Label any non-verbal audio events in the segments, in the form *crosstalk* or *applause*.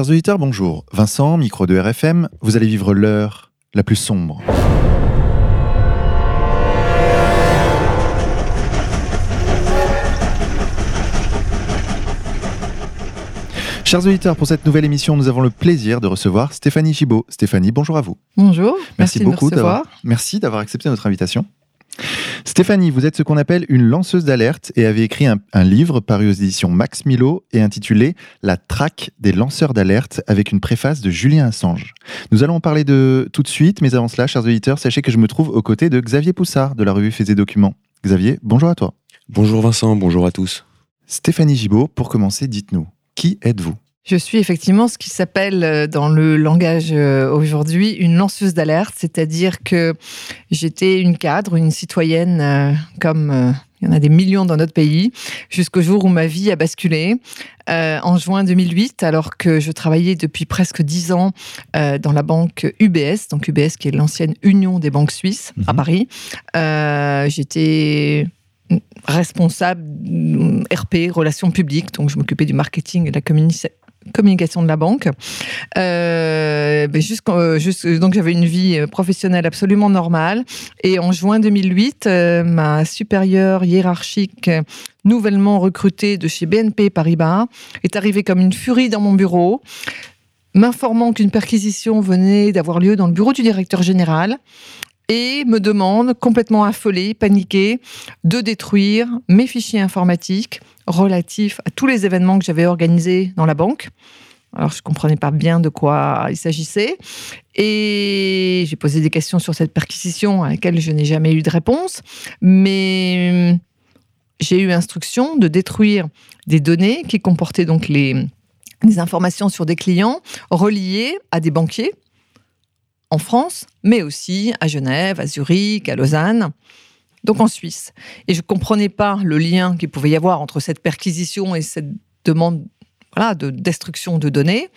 Chers auditeurs, bonjour. Vincent, micro de RFM, vous allez vivre l'heure la plus sombre. Chers auditeurs, pour cette nouvelle émission, nous avons le plaisir de recevoir Stéphanie Gibaud. Stéphanie, bonjour à vous. Bonjour. Merci, beaucoup d'avoir merci d'avoir accepté notre invitation. Stéphanie, vous êtes ce qu'on appelle une lanceuse d'alerte et avez écrit un, un livre paru aux éditions Max Milo et intitulé La traque des lanceurs d'alerte avec une préface de Julien Assange. Nous allons en parler de tout de suite, mais avant cela, chers auditeurs, sachez que je me trouve aux côtés de Xavier Poussard de la revue Faits et Documents. Xavier, bonjour à toi. Bonjour Vincent, bonjour à tous. Stéphanie Gibaud, pour commencer, dites-nous, qui êtes-vous? Je suis effectivement ce qui s'appelle euh, dans le langage euh, aujourd'hui une lanceuse d'alerte, c'est-à-dire que j'étais une cadre, une citoyenne euh, comme il y en a des millions dans notre pays, jusqu'au jour où ma vie a basculé. Euh, en juin 2008, alors que je travaillais depuis presque dix ans euh, dans la banque UBS, donc UBS qui est l'ancienne Union des banques suisses à Mhm. Paris, euh, j'étais responsable mm, RP, relations publiques, donc je m'occupais du marketing et de la communi- communication de la banque. Euh, euh, juste- donc j'avais une vie euh, professionnelle absolument normale. Et en juin 2008, euh, ma supérieure hiérarchique euh, nouvellement recrutée de chez BNP Paribas est arrivée comme une furie dans mon bureau, m'informant qu'une perquisition venait d'avoir lieu dans le bureau du directeur général et me demande, complètement affolée, paniquée, de détruire mes fichiers informatiques relatifs à tous les événements que j'avais organisés dans la banque. Alors, je ne comprenais pas bien de quoi il s'agissait. Et j'ai posé des questions sur cette perquisition à laquelle je n'ai jamais eu de réponse. Mais j'ai eu instruction de détruire des données qui comportaient donc les, informations sur des clients reliés à des banquiers en France, mais aussi à Genève, à Zurich, à Lausanne, donc en Suisse. Et je ne comprenais pas le lien qu'il pouvait y avoir entre cette perquisition et cette demande voilà, de destruction de données.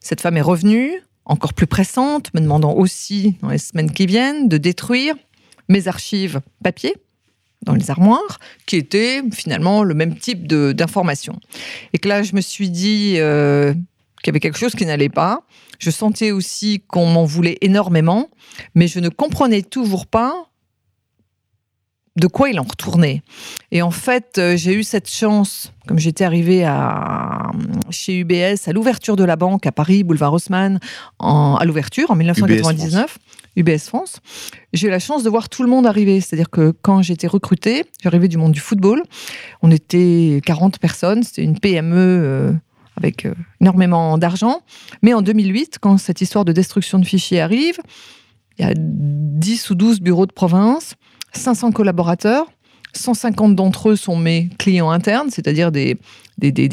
Cette femme est revenue, encore plus pressante, me demandant aussi, dans les semaines qui viennent, de détruire mes archives papier dans les armoires, qui étaient finalement le même type d'informations. Et que là, je me suis dit euh, qu'il y avait quelque chose qui n'allait pas. Je sentais aussi qu'on m'en voulait énormément, mais je ne comprenais toujours pas de quoi il en retournait. Et en fait, euh, j'ai eu cette chance, comme j'étais arrivée à, chez UBS à l'ouverture de la banque à Paris, boulevard Haussmann, en- à l'ouverture en 1999, UBS France, j'ai eu la chance de voir tout le monde arriver. C'est-à-dire que quand j'étais recrutée, j'arrivais du monde du football, on était 40 personnes, c'était une PME euh, avec euh, énormément d'argent. Mais en 2008, quand cette histoire de destruction de fichiers arrive, il y a 10 ou 12 bureaux de province, 500 collaborateurs. 150 d'entre eux sont mes clients internes, c'est-à-dire des,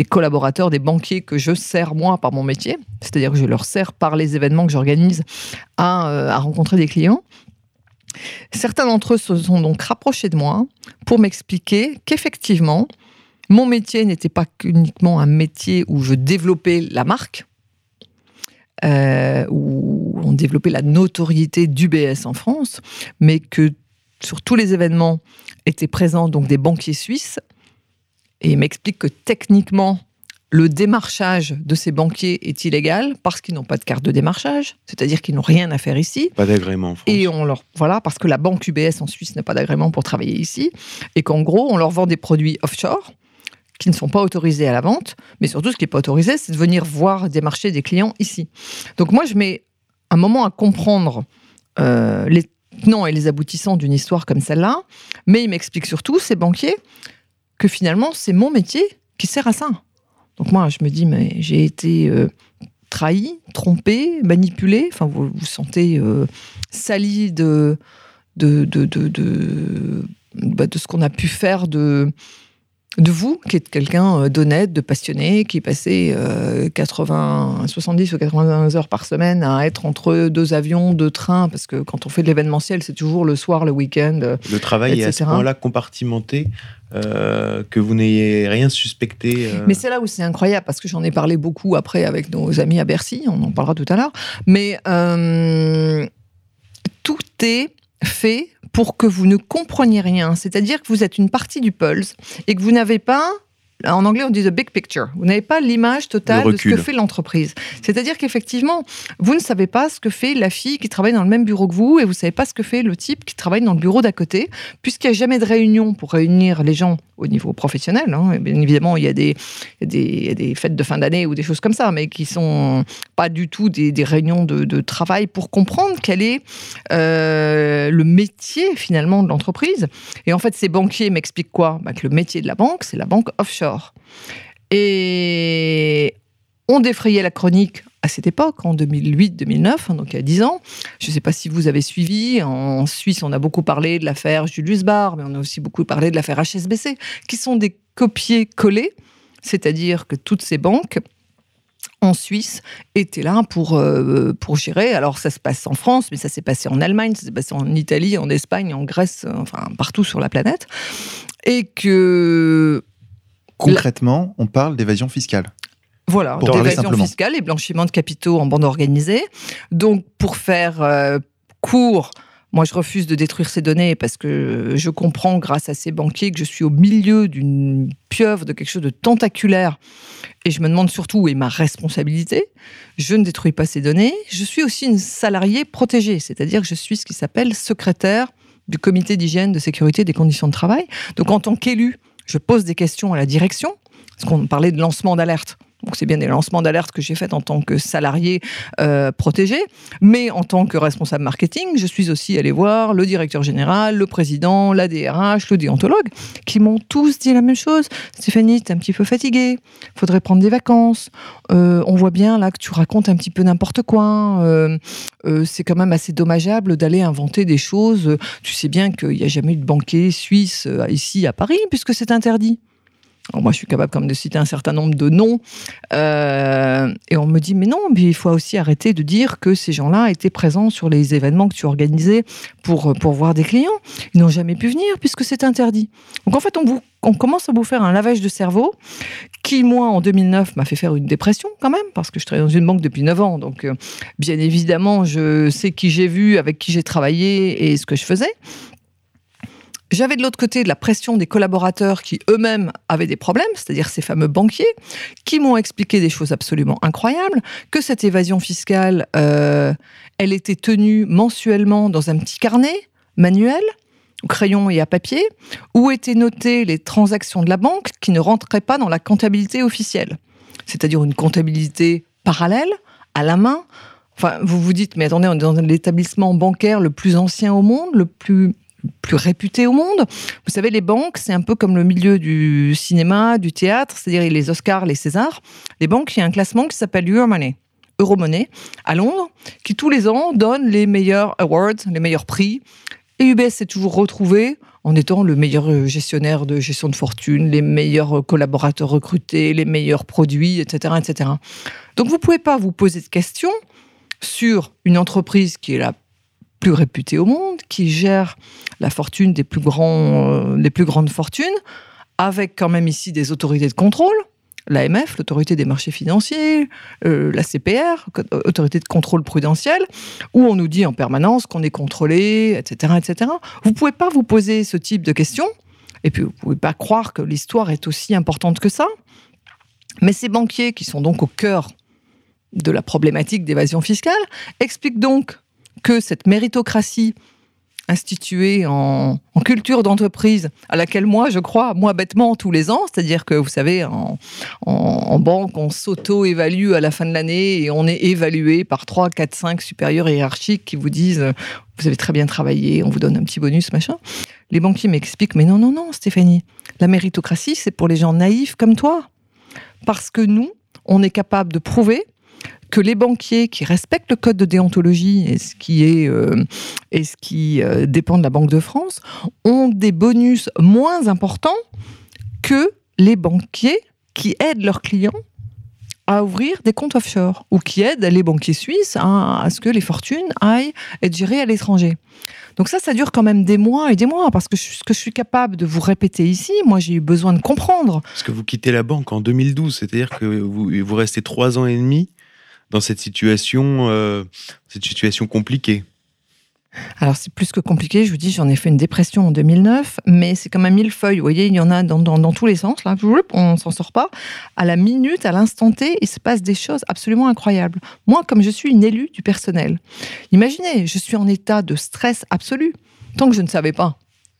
collaborateurs, des banquiers que je sers moi par mon métier, c'est-à-dire que je leur sers par les événements que j'organise à, euh, rencontrer des clients. Certains d'entre eux se sont donc rapprochés de moi pour m'expliquer qu'effectivement, mon métier n'était pas uniquement un métier où je développais la marque, euh, où on développait la notoriété d'UBS en France, mais que sur tous les événements étaient présents donc des banquiers suisses. Et il m'explique que techniquement, le démarchage de ces banquiers est illégal parce qu'ils n'ont pas de carte de démarchage, c'est-à-dire qu'ils n'ont rien à faire ici. Pas d'agrément. Et on leur voilà parce que la banque UBS en Suisse n'a pas d'agrément pour travailler ici et qu'en gros on leur vend des produits offshore qui ne sont pas autorisés à la vente, mais surtout ce qui n'est pas autorisé, c'est de venir voir démarcher des clients ici. Donc moi je mets un moment à comprendre euh, les tenants et les aboutissants d'une histoire comme celle-là, mais il m'explique surtout ces banquiers que finalement c'est mon métier qui sert à ça. Donc moi je me dis mais j'ai été euh, trahi, trompé, manipulé. Enfin, vous vous sentez euh, sali de, de, de, de, de, bah, de ce qu'on a pu faire de, de vous, qui êtes quelqu'un euh, d'honnête, de passionné, qui passait euh, 80, 70 ou 80 heures par semaine à être entre deux avions, deux trains, parce que quand on fait de l'événementiel, c'est toujours le soir, le week-end. euh, Le travail est à ce point-là compartimenté euh, que vous n'ayez rien suspecté. euh, Mais c'est là où c'est incroyable, parce que j'en ai parlé beaucoup après avec nos amis à Bercy, on en parlera tout à l'heure. Mais tout est fait pour que vous ne compreniez rien. C'est-à-dire que vous êtes une partie du pulse et que vous n'avez pas en anglais, on dit the big picture. Vous n'avez pas l'image totale Le de ce que fait l'entreprise. C'est-à-dire qu'effectivement, vous ne savez pas ce que fait la fille qui travaille dans le même bureau que vous et vous ne savez pas ce que fait le type qui travaille dans le bureau d'à côté, puisqu'il n'y a jamais de réunion pour réunir les gens au niveau professionnel. hein. Bien évidemment, il y a des, il y a des, il y a des fêtes de fin d'année ou des choses comme ça, mais qui sont pas du tout des, des réunions de, de travail pour comprendre quel est euh, le métier finalement de l'entreprise. Et en fait, ces banquiers m'expliquent quoi? Bah, Que le métier de la banque, c'est la banque offshore. Et on défrayait la chronique à cette époque, en 2008-2009, hein, donc il y a 10 ans. Je ne sais pas si vous avez suivi. En Suisse, on a beaucoup parlé de l'affaire Julius Baer, mais on a aussi beaucoup parlé de l'affaire HSBC, qui sont des copier-coller, c'est-à-dire que toutes ces banques en Suisse étaient là pour, euh, pour gérer. Alors ça se passe en France, mais ça s'est passé en Allemagne, ça s'est passé en Italie, en Espagne, en Grèce, euh, enfin partout sur la planète. Et que Concrètement, on parle d'évasion fiscale. Voilà, d'évasion fiscale et blanchiment de capitaux en bande organisée. Donc, pour faire euh, court, moi, je refuse de détruire ces données parce que je comprends, grâce à ces banquiers, que je suis au milieu d'une pieuvre, de quelque chose de tentaculaire. Et je me demande surtout où est ma responsabilité. Je ne détruis pas ces données. Je suis aussi une salariée protégée, c'est-à-dire que je suis ce qui s'appelle secrétaire du comité d'hygiène, de sécurité et des conditions de travail. Donc, en tant qu'élu, je pose des questions à la direction, parce qu'on parlait de lancement d'alerte. Donc c'est bien des lancements d'alerte que j'ai fait en tant que salarié euh, protégé, mais en tant que responsable marketing, je suis aussi allé voir le directeur général, le président, la DRH, le déontologue, qui m'ont tous dit la même chose. Stéphanie, t'es un petit peu fatiguée, faudrait prendre des vacances. Euh, on voit bien là que tu racontes un petit peu n'importe quoi. Euh, euh, c'est quand même assez dommageable d'aller inventer des choses. Tu sais bien qu'il n'y a jamais eu de banquier suisse ici à Paris, puisque c'est interdit. Moi, je suis capable comme de citer un certain nombre de noms. Euh, et on me dit, mais non, il faut aussi arrêter de dire que ces gens-là étaient présents sur les événements que tu organisais pour, pour voir des clients. Ils n'ont jamais pu venir puisque c'est interdit. Donc en fait, on commence à vous faire un lavage de cerveau qui, moi, en 2009, m'a fait faire une dépression quand même, parce que je travaille dans une banque depuis 9 ans. Donc, euh, bien évidemment, je sais qui j'ai vu, avec qui j'ai travaillé et ce que je faisais. J'avais de l'autre côté de la pression des collaborateurs qui eux-mêmes avaient des problèmes, c'est-à-dire ces fameux banquiers, qui m'ont expliqué des choses absolument incroyables, que cette évasion fiscale, euh, elle était tenue mensuellement dans un petit carnet manuel, au crayon et à papier, où étaient notées les transactions de la banque qui ne rentraient pas dans la comptabilité officielle, c'est-à-dire une comptabilité parallèle, à la main. Enfin, vous vous dites, mais attendez, on est dans l'établissement bancaire le plus ancien au monde, le plus plus réputé au monde. Vous savez, les banques, c'est un peu comme le milieu du cinéma, du théâtre, c'est-à-dire les Oscars, les Césars. Les banques, il y a un classement qui s'appelle Euromoney, Euromoney, à Londres, qui tous les ans donne les meilleurs awards, les meilleurs prix. Et UBS s'est toujours retrouvé en étant le meilleur gestionnaire de gestion de fortune, les meilleurs collaborateurs recrutés, les meilleurs produits, etc., etc. Donc vous ne pouvez pas vous poser de questions sur une entreprise qui est la plus réputée au monde, qui gère la fortune des plus, grands, euh, des plus grandes fortunes, avec quand même ici des autorités de contrôle, l'AMF, l'autorité des marchés financiers, euh, la CPR, autorité de contrôle prudentiel, où on nous dit en permanence qu'on est contrôlé, etc., etc. Vous pouvez pas vous poser ce type de questions, et puis vous pouvez pas croire que l'histoire est aussi importante que ça. Mais ces banquiers, qui sont donc au cœur de la problématique d'évasion fiscale, expliquent donc que cette méritocratie instituée en, culture d'entreprise, à laquelle moi, je crois, moi bêtement, tous les ans, c'est-à-dire que, vous savez, en, en- en banque, on s'auto-évalue à la fin de l'année et on est évalué par 3, 4, 5 supérieurs hiérarchiques qui vous disent vous avez très bien travaillé, on vous donne un petit bonus, machin. Les banquiers m'expliquent mais non, non, non, Stéphanie, la méritocratie, c'est pour les gens naïfs comme toi. Parce que nous, on est capable de prouver que les banquiers qui respectent le code de déontologie et ce qui est euh, et ce qui euh, dépend de la Banque de France ont des bonus moins importants que les banquiers qui aident leurs clients à ouvrir des comptes offshore ou qui aident les banquiers suisses à, ce que les fortunes aillent être gérées à l'étranger. Donc ça, ça dure quand même des mois et des mois parce que ce que je suis capable de vous répéter ici, moi j'ai eu besoin de comprendre. Parce que vous quittez la banque en 2012, c'est-à-dire que vous, vous restez trois ans et demi dans cette situation, euh, cette situation compliquée. Alors c'est plus que compliqué, je vous dis, j'en ai fait une dépression en 2009, mais c'est comme un millefeuille, vous voyez, il y en a dans, dans- dans tous les sens, là, on s'en sort pas. À la minute, à l'instant T, il se passe des choses absolument incroyables. Moi, comme je suis une élue du personnel, imaginez, je suis en état de stress absolu, tant que je ne savais pas.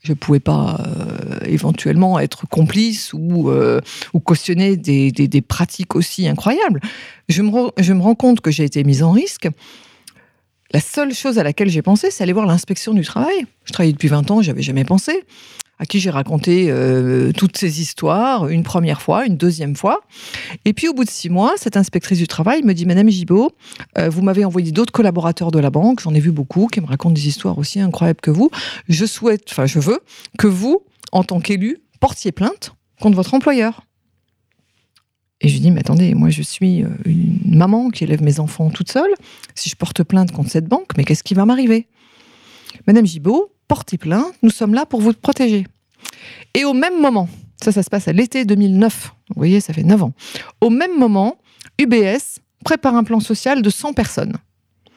Je ne pouvais pas euh, éventuellement être complice ou, euh, ou cautionner des, des- pratiques aussi incroyables. Je me, je me rends compte que j'ai été mise en risque. La seule chose à laquelle j'ai pensé, c'est aller voir l'inspection du travail. Je travaillais depuis 20 ans, j'avais jamais pensé. À qui j'ai raconté euh, toutes ces histoires, une première fois, une deuxième fois. Et puis au bout de six mois, cette inspectrice du travail me dit Madame Gibault, euh, vous m'avez envoyé d'autres collaborateurs de la banque, j'en ai vu beaucoup, qui me racontent des histoires aussi incroyables que vous. Je souhaite, enfin je veux, que vous, en tant qu'élu, portiez plainte contre votre employeur. Et je lui dis, mais attendez, moi je suis euh, une maman qui élève mes enfants toute seule. Si je porte plainte contre cette banque, mais qu'est-ce qui va m'arriver? Madame Gibault, portez plainte, nous sommes là pour vous protéger. Et au même moment, ça, ça se passe à l'été 2009, vous voyez, ça fait 9 ans. Au même moment, UBS prépare un plan social de 100 personnes.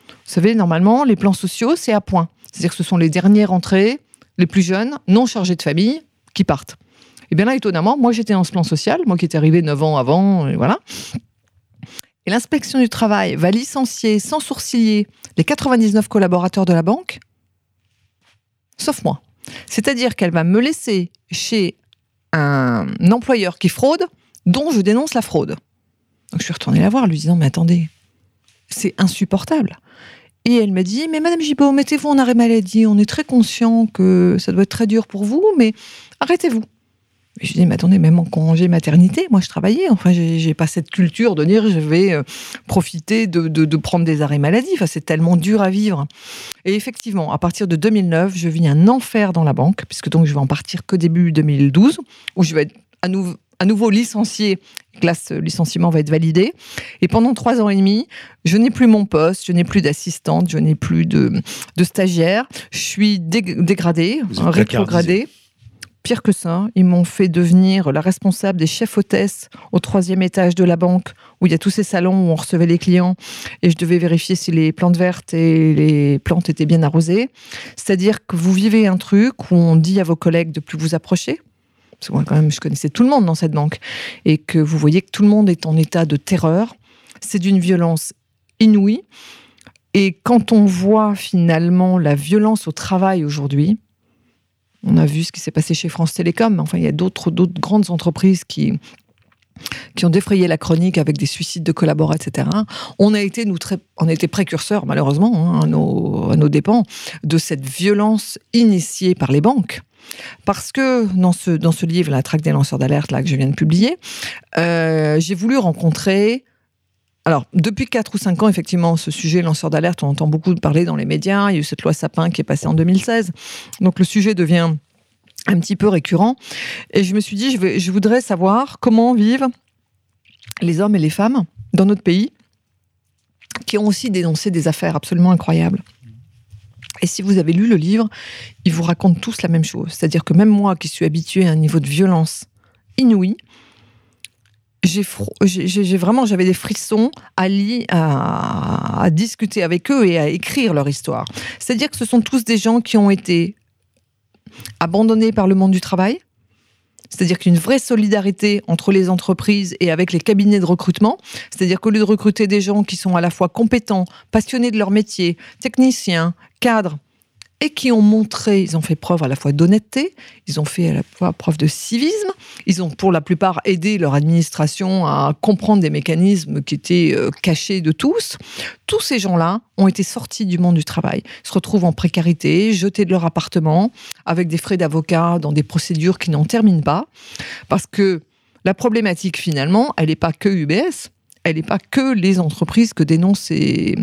Vous savez, normalement, les plans sociaux, c'est à point. C'est-à-dire que ce sont les dernières entrées, les plus jeunes, non chargés de famille, qui partent. Et bien là, étonnamment, moi j'étais dans ce plan social, moi qui étais arrivé 9 ans avant, et voilà. Et l'inspection du travail va licencier sans sourciller les 99 collaborateurs de la banque, sauf moi. C'est-à-dire qu'elle va me laisser chez un employeur qui fraude, dont je dénonce la fraude. Donc je suis retournée la voir, lui disant, mais attendez, c'est insupportable. Et elle m'a dit, mais Madame Gibault, mettez-vous en arrêt maladie, on est très conscient que ça doit être très dur pour vous, mais arrêtez-vous. Et je dis, mais attendez, même en congé maternité, moi je travaillais. Enfin, j'ai pas cette culture de dire je vais euh, profiter de, de- de prendre des arrêts maladie. Enfin, c'est tellement dur à vivre. Et effectivement, à partir de 2009, je vis un enfer dans la banque, puisque donc je vais en partir que début 2012, où je vais être à, nou- à nouveau licencié. Là, ce licenciement va être validé. Et pendant trois ans et demi, je n'ai plus mon poste, je n'ai plus d'assistante, je n'ai plus de, de stagiaire. Je suis dé- dégradée, rétrogradée. Pire que ça, ils m'ont fait devenir la responsable des chefs hôtesses au troisième étage de la banque, où il y a tous ces salons où on recevait les clients, et je devais vérifier si les plantes vertes et les plantes étaient bien arrosées. C'est-à-dire que vous vivez un truc où on dit à vos collègues de plus vous approcher, parce que moi quand même je connaissais tout le monde dans cette banque, et que vous voyez que tout le monde est en état de terreur. C'est d'une violence inouïe. Et quand on voit finalement la violence au travail aujourd'hui, on a vu ce qui s'est passé chez France Télécom, enfin, il y a d'autres grandes entreprises qui, qui ont défrayé la chronique avec des suicides de collaborateurs, etc. On a été, nous, on a été précurseurs, malheureusement, hein, à, nos, dépens, de cette violence initiée par les banques. Parce que dans ce, dans ce livre, La traque des lanceurs d'alerte, que je viens de publier, euh, j'ai voulu rencontrer alors, depuis 4 ou 5 ans, effectivement, ce sujet lanceur d'alerte, on entend beaucoup parler dans les médias. Il y a eu cette loi Sapin qui est passée en 2016. Donc, le sujet devient un petit peu récurrent. Et je me suis dit, je, je voudrais savoir comment vivent les hommes et les femmes dans notre pays qui ont aussi dénoncé des affaires absolument incroyables. Et si vous avez lu le livre, ils vous racontent tous la même chose. C'est-à-dire que même moi, qui suis habituée à un niveau de violence inouï, j'ai vraiment j'avais des frissons à, li- à, à discuter avec eux et à écrire leur histoire. C'est-à-dire que ce sont tous des gens qui ont été abandonnés par le monde du travail. C'est-à-dire qu'une vraie solidarité entre les entreprises et avec les cabinets de recrutement. C'est-à-dire qu'au lieu de recruter des gens qui sont à la fois compétents, passionnés de leur métier, techniciens, cadres, et qui ont montré, ils ont fait preuve à la fois d'honnêteté, ils ont fait à la fois preuve de civisme, ils ont pour la plupart aidé leur administration à comprendre des mécanismes qui étaient euh, cachés de tous. Tous ces gens-là ont été sortis du monde du travail, se retrouvent en précarité, jetés de leur appartement, avec des frais d'avocat dans des procédures qui n'en terminent pas, parce que la problématique finalement, elle n'est pas que UBS, elle n'est pas que les entreprises que dénoncent ces,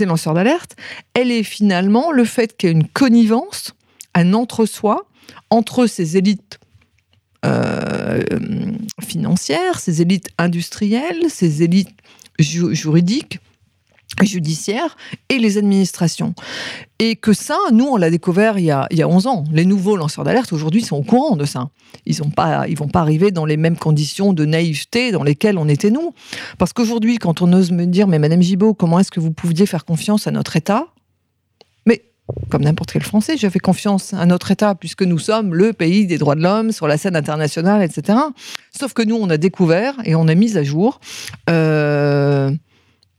lanceurs d'alerte, elle est finalement le fait qu'il y a une connivence, un entre-soi entre ces élites euh, financières, ces élites industrielles, ces élites ju- juridiques, judiciaires et les administrations. Et que ça, nous, on l'a découvert il y, a, il y a 11 ans. Les nouveaux lanceurs d'alerte, aujourd'hui, sont au courant de ça. Ils ne vont pas arriver dans les mêmes conditions de naïveté dans lesquelles on était nous. Parce qu'aujourd'hui, quand on ose me dire, mais Madame Gibault, comment est-ce que vous pouviez faire confiance à notre État? Mais comme n'importe quel Français, j'avais confiance à notre État, puisque nous sommes le pays des droits de l'homme sur la scène internationale, etc. Sauf que nous, on a découvert et on a mis à jour euh,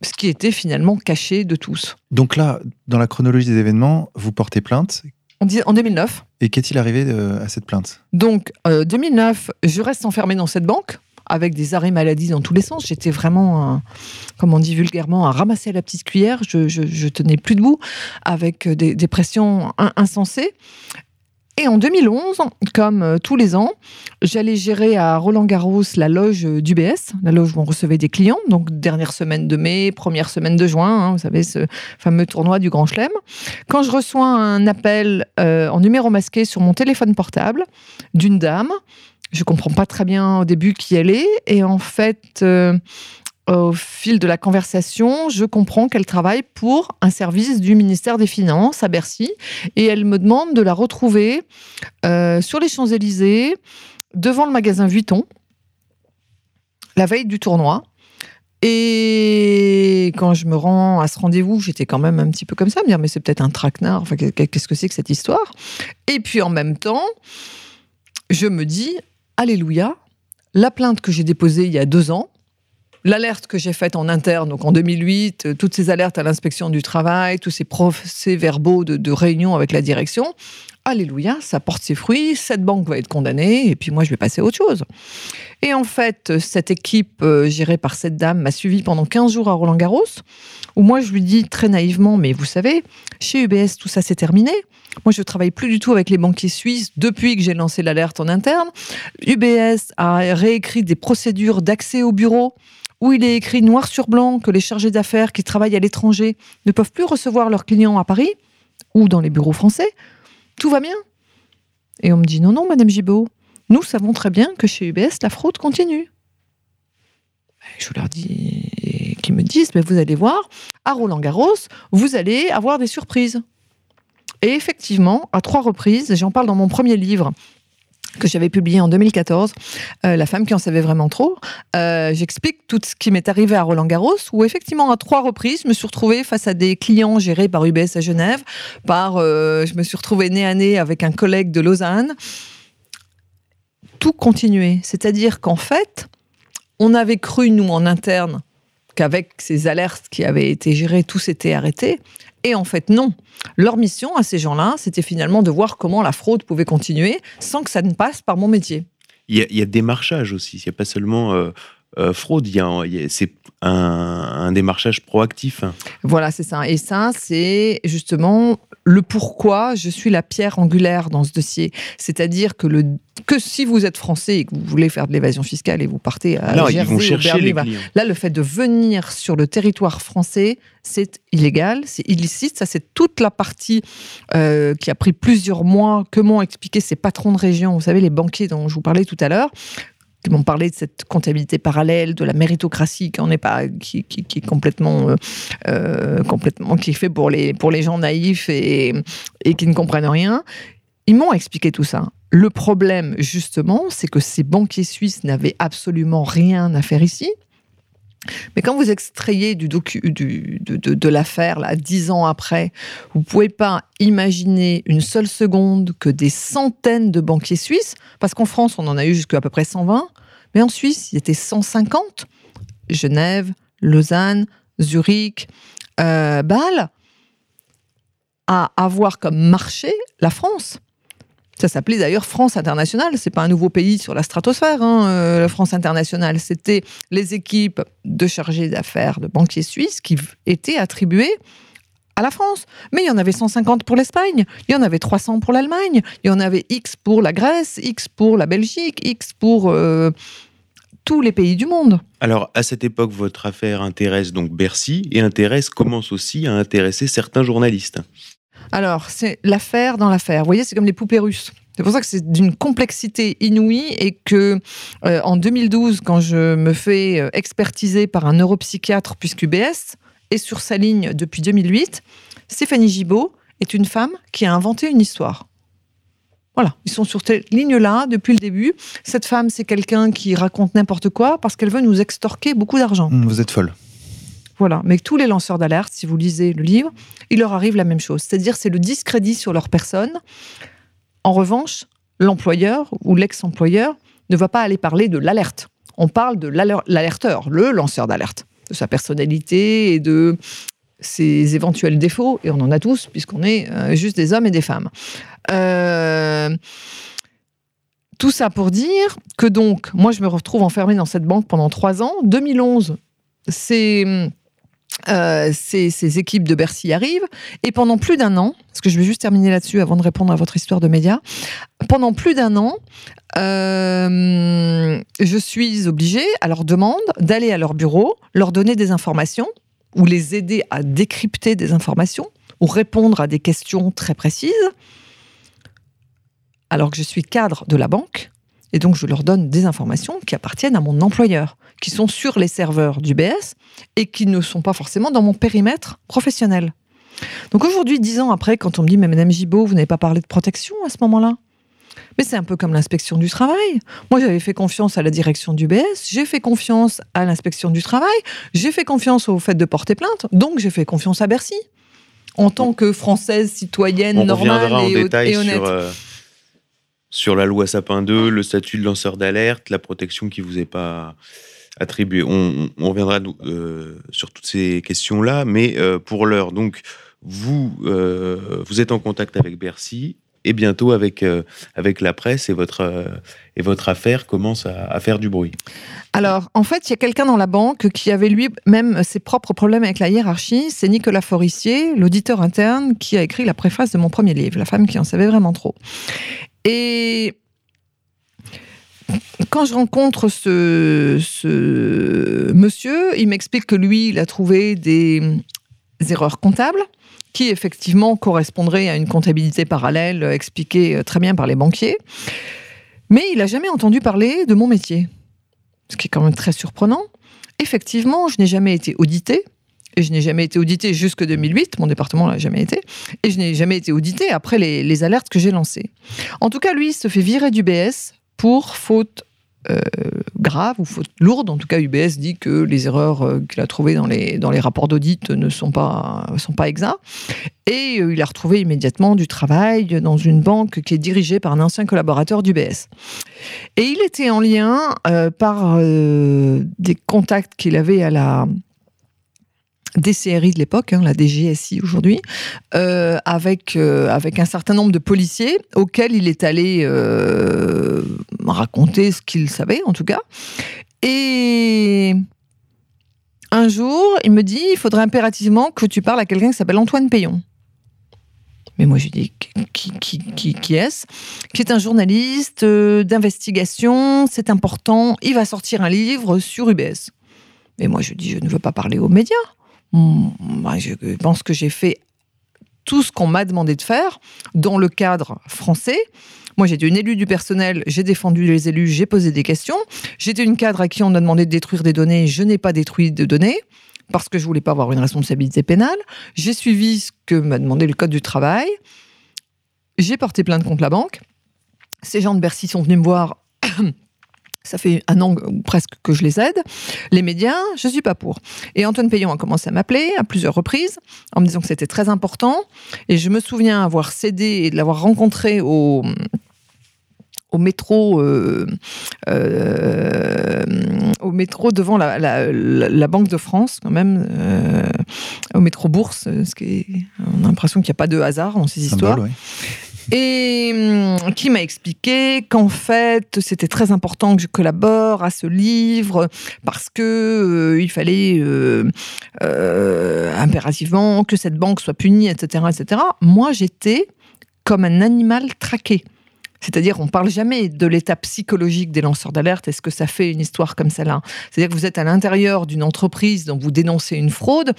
ce qui était finalement caché de tous. Donc là, dans la chronologie des événements, vous portez plainte. On dit en 2009. Et qu'est-il arrivé euh, à cette plainte? Donc, euh, 2009, je reste enfermée dans cette banque avec des arrêts maladie dans tous les sens. J'étais vraiment, un- comme on dit vulgairement, à ramasser à la petite cuillère. Je, je, je tenais plus debout avec des, des pressions in- insensées. Et en 2011, comme euh, tous les ans, j'allais gérer à Roland-Garros la loge euh, d'UBS, la loge où on recevait des clients. Donc, dernière semaine de mai, première semaine de juin, hein, vous savez, ce fameux tournoi du Grand Chelem. Quand je reçois un appel euh, en numéro masqué sur mon téléphone portable d'une dame, je comprends pas très bien au début qui elle est. Et en fait, au fil de la conversation, je comprends qu'elle travaille pour un service du ministère des Finances à Bercy. Et elle me demande de la retrouver euh, sur les Champs-Élysées, devant le magasin Vuitton, la veille du tournoi. Et quand je me rends à ce rendez-vous, j'étais quand même un petit peu comme ça, me dire mais c'est peut-être un traquenard, enfin qu'est-ce que c'est que cette histoire? Et puis en même temps, je me dis Alléluia, la plainte que j'ai déposée il y a deux ans, l'alerte que j'ai faite en interne, donc en 2008, euh, toutes ces alertes à l'inspection du travail, tous ces procès-verbaux de, de réunion avec la direction, Alléluia, ça porte ses fruits, cette banque va être condamnée, et puis moi je vais passer à autre chose. Et en fait, cette équipe euh, gérée par cette dame m'a suivi pendant 15 jours à Roland-Garros, où moi je lui dis très naïvement, mais vous savez, chez UBS, tout ça c'est terminé. Moi, je travaille plus du tout avec les banquiers suisses depuis que j'ai lancé l'alerte en interne. UBS a réécrit des procédures d'accès au bureau où il est écrit noir sur blanc que les chargés d'affaires qui travaillent à l'étranger ne peuvent plus recevoir leurs clients à Paris ou dans les bureaux français. Tout va bien. Et on me dit non, non, Madame Gibault, nous savons très bien que chez UBS, la fraude continue. Je leur dis, et qui me disent, mais vous allez voir, à Roland-Garros, vous allez avoir des surprises. Et effectivement, à trois reprises, j'en parle dans mon premier livre que j'avais publié en 2014, euh, La femme qui en savait vraiment trop, euh, j'explique tout ce qui m'est arrivé à Roland Garros, où effectivement à trois reprises, je me suis retrouvée face à des clients gérés par UBS à Genève, par, euh, je me suis retrouvée nez à nez avec un collègue de Lausanne. Tout continuait, c'est-à-dire qu'en fait, on avait cru, nous, en interne, qu'avec ces alertes qui avaient été gérées, tout s'était arrêté. Et en fait, non. Leur mission à ces gens-là, c'était finalement de voir comment la fraude pouvait continuer sans que ça ne passe par mon métier. Il y a, il y démarchage aussi. Il n'y a pas seulement euh, euh, fraude. Il y a, il y a- c'est un, un démarchage proactif. Voilà, c'est ça. Et ça, c'est justement le pourquoi je suis la pierre angulaire dans ce dossier. C'est-à-dire que, le, que si vous êtes français et que vous voulez faire de l'évasion fiscale et vous partez à Alors, ils Jersey vont ou chercher Berlin, les voilà. clients. Là, le fait de venir sur le territoire français, c'est illégal, c'est illicite. Ça, c'est toute la partie euh, qui a pris plusieurs mois que m'ont expliqué ces patrons de région, vous savez, les banquiers dont je vous parlais tout à l'heure qui m'ont parlé de cette comptabilité parallèle, de la méritocratie qui est pas, qui est complètement, euh, euh, complètement, qui est fait pour les, pour les gens naïfs et, et qui ne comprennent rien. Ils m'ont expliqué tout ça. Le problème, justement, c'est que ces banquiers suisses n'avaient absolument rien à faire ici. Mais quand vous extrayez du de l'affaire, là, dix ans après, vous pouvez pas imaginer une seule seconde que des centaines de banquiers suisses, parce qu'en France, on en a eu jusqu'à à peu près 120, mais en Suisse, il y était 150. Genève, Lausanne, Zurich, euh, Bâle, à avoir comme marché la France. Ça s'appelait d'ailleurs France internationale. C'est pas un nouveau pays sur la stratosphère, hein, euh, la France internationale. C'était les équipes de chargés d'affaires de banquiers suisses qui étaient attribuées à la France. Mais il y en avait 150 pour l'Espagne, il y en avait 300 pour l'Allemagne, il y en avait X pour la Grèce, X pour la Belgique, X pour euh, tous les pays du monde. Alors, à cette époque, votre affaire intéresse donc Bercy et intéresse, commence aussi à intéresser certains journalistes. Alors, c'est l'affaire dans l'affaire. Vous voyez, c'est comme les poupées russes. C'est pour ça que c'est d'une complexité inouïe et que euh, en 2012, quand je me fais euh, expertiser par un neuropsychiatre, puisque UBS est sur sa ligne depuis 2008, Stéphanie Gibault est une femme qui a inventé une histoire. Voilà, ils sont sur cette ligne-là depuis le début. Cette femme, c'est quelqu'un qui raconte n'importe quoi parce qu'elle veut nous extorquer beaucoup d'argent. Hum, Vous êtes folle. Voilà. Mais tous les lanceurs d'alerte, si vous lisez le livre, il leur arrive la même chose. C'est-à-dire, c'est le discrédit sur leur personne. En revanche, l'employeur ou l'ex-employeur ne va pas aller parler de l'alerte. On parle de l'alerteur, le lanceur d'alerte, de sa personnalité et de ses éventuels défauts, et on en a tous, puisqu'on est euh, juste des hommes et des femmes. Euh, tout ça pour dire que donc, moi, je me retrouve enfermée dans cette banque pendant trois ans. 2011, c'est euh, ces, équipes de Bercy arrivent. Et pendant plus d'un an, parce que je vais juste terminer là-dessus avant de répondre à votre histoire de médias, pendant plus d'un an, euh, je suis obligée, à leur demande, d'aller à leur bureau, leur donner des informations ou les aider à décrypter des informations ou répondre à des questions très précises, alors que je suis cadre de la banque. Et donc, je leur donne des informations qui appartiennent à mon employeur, qui sont sur les serveurs du BS et qui ne sont pas forcément dans mon périmètre professionnel. Donc aujourd'hui, dix ans après, quand on me dit, mais Madame Gibault, vous n'avez pas parlé de protection à ce moment-là? Mais c'est un peu comme l'inspection du travail. Moi, j'avais fait confiance à la direction du BS, j'ai fait confiance à l'inspection du travail, j'ai fait confiance au fait de porter plainte, donc j'ai fait confiance à Bercy. En tant que française, citoyenne, normale et, honnête. Sur, euh, sur la loi Sapin 2, le statut de lanceur d'alerte, la protection qui vous est pas On, reviendra euh, sur toutes ces questions-là, mais euh, pour l'heure, donc, vous, vous êtes en contact avec Bercy et bientôt avec, euh, avec la presse et votre, euh, et votre affaire commence à, faire du bruit. Alors, en fait, il y a quelqu'un dans la banque qui avait lui-même ses propres problèmes avec la hiérarchie. C'est Nicolas Forissier, l'auditeur interne, qui a écrit la préface de mon premier livre, La femme qui en savait vraiment trop. Et quand je rencontre ce, monsieur, il m'explique que lui, il a trouvé des erreurs comptables qui effectivement correspondrait à une comptabilité parallèle expliquée euh, très bien par les banquiers. Mais il n'a jamais entendu parler de mon métier, ce qui est quand même très surprenant. Effectivement, je n'ai jamais été audité, et je n'ai jamais été audité jusque 2008, mon département l'a jamais été, et je n'ai jamais été audité après les, les alertes que j'ai lancées. En tout cas, lui, il se fait virer du BS pour faute euh, grave ou faute lourde. En tout cas, UBS dit que les erreurs euh, qu'il a trouvées dans les, dans les rapports d'audit ne sont pas, sont pas exacts. Et euh, il a retrouvé immédiatement du travail dans une banque qui est dirigée par un ancien collaborateur d'UBS. Et il était en lien par des contacts qu'il avait à la DCRI de l'époque, hein, la DGSI aujourd'hui, euh, avec, euh, avec un certain nombre de policiers auxquels il est allé euh, raconter ce qu'il savait, en tout cas. Et un jour, il me dit il faudrait impérativement que tu parles à quelqu'un qui s'appelle Antoine Payon. Mais moi, je lui dis qui, qui, qui, qui est-ce? Qui est un journaliste d'investigation, c'est important, il va sortir un livre sur UBS. Mais moi, je dis je ne veux pas parler aux médias. Bah, je pense que j'ai fait tout ce qu'on m'a demandé de faire dans le cadre français. Moi, j'étais une élue du personnel, j'ai défendu les élus, j'ai posé des questions. J'étais une cadre à qui on a demandé de détruire des données, je n'ai pas détruit de données parce que je voulais pas avoir une responsabilité pénale. J'ai suivi ce que m'a demandé le code du travail. J'ai porté plainte contre la banque. Ces gens de Bercy sont venus me voir ça fait un an presque que je les aide. Les médias, je ne suis pas pour. Et Antoine Payon a commencé à m'appeler à plusieurs reprises en me disant que c'était très important. Et je me souviens avoir cédé et de l'avoir rencontré au, au métro, euh, euh, au métro devant la, la, Banque de France, quand même, euh, au métro Bourse, ce qui est, on a l'impression qu'il n'y a pas de hasard dans ces histoires et hum, qui m'a expliqué qu'en fait c'était très important que je collabore à ce livre parce que euh, il fallait euh, euh, impérativement que cette banque soit punie, etc., etc. Moi, j'étais comme un animal traqué. C'est-à-dire, on parle jamais de l'état psychologique des lanceurs d'alerte est ce que ça fait une histoire comme celle-là? C'est-à-dire que vous êtes à l'intérieur d'une entreprise dont vous dénoncez une fraude.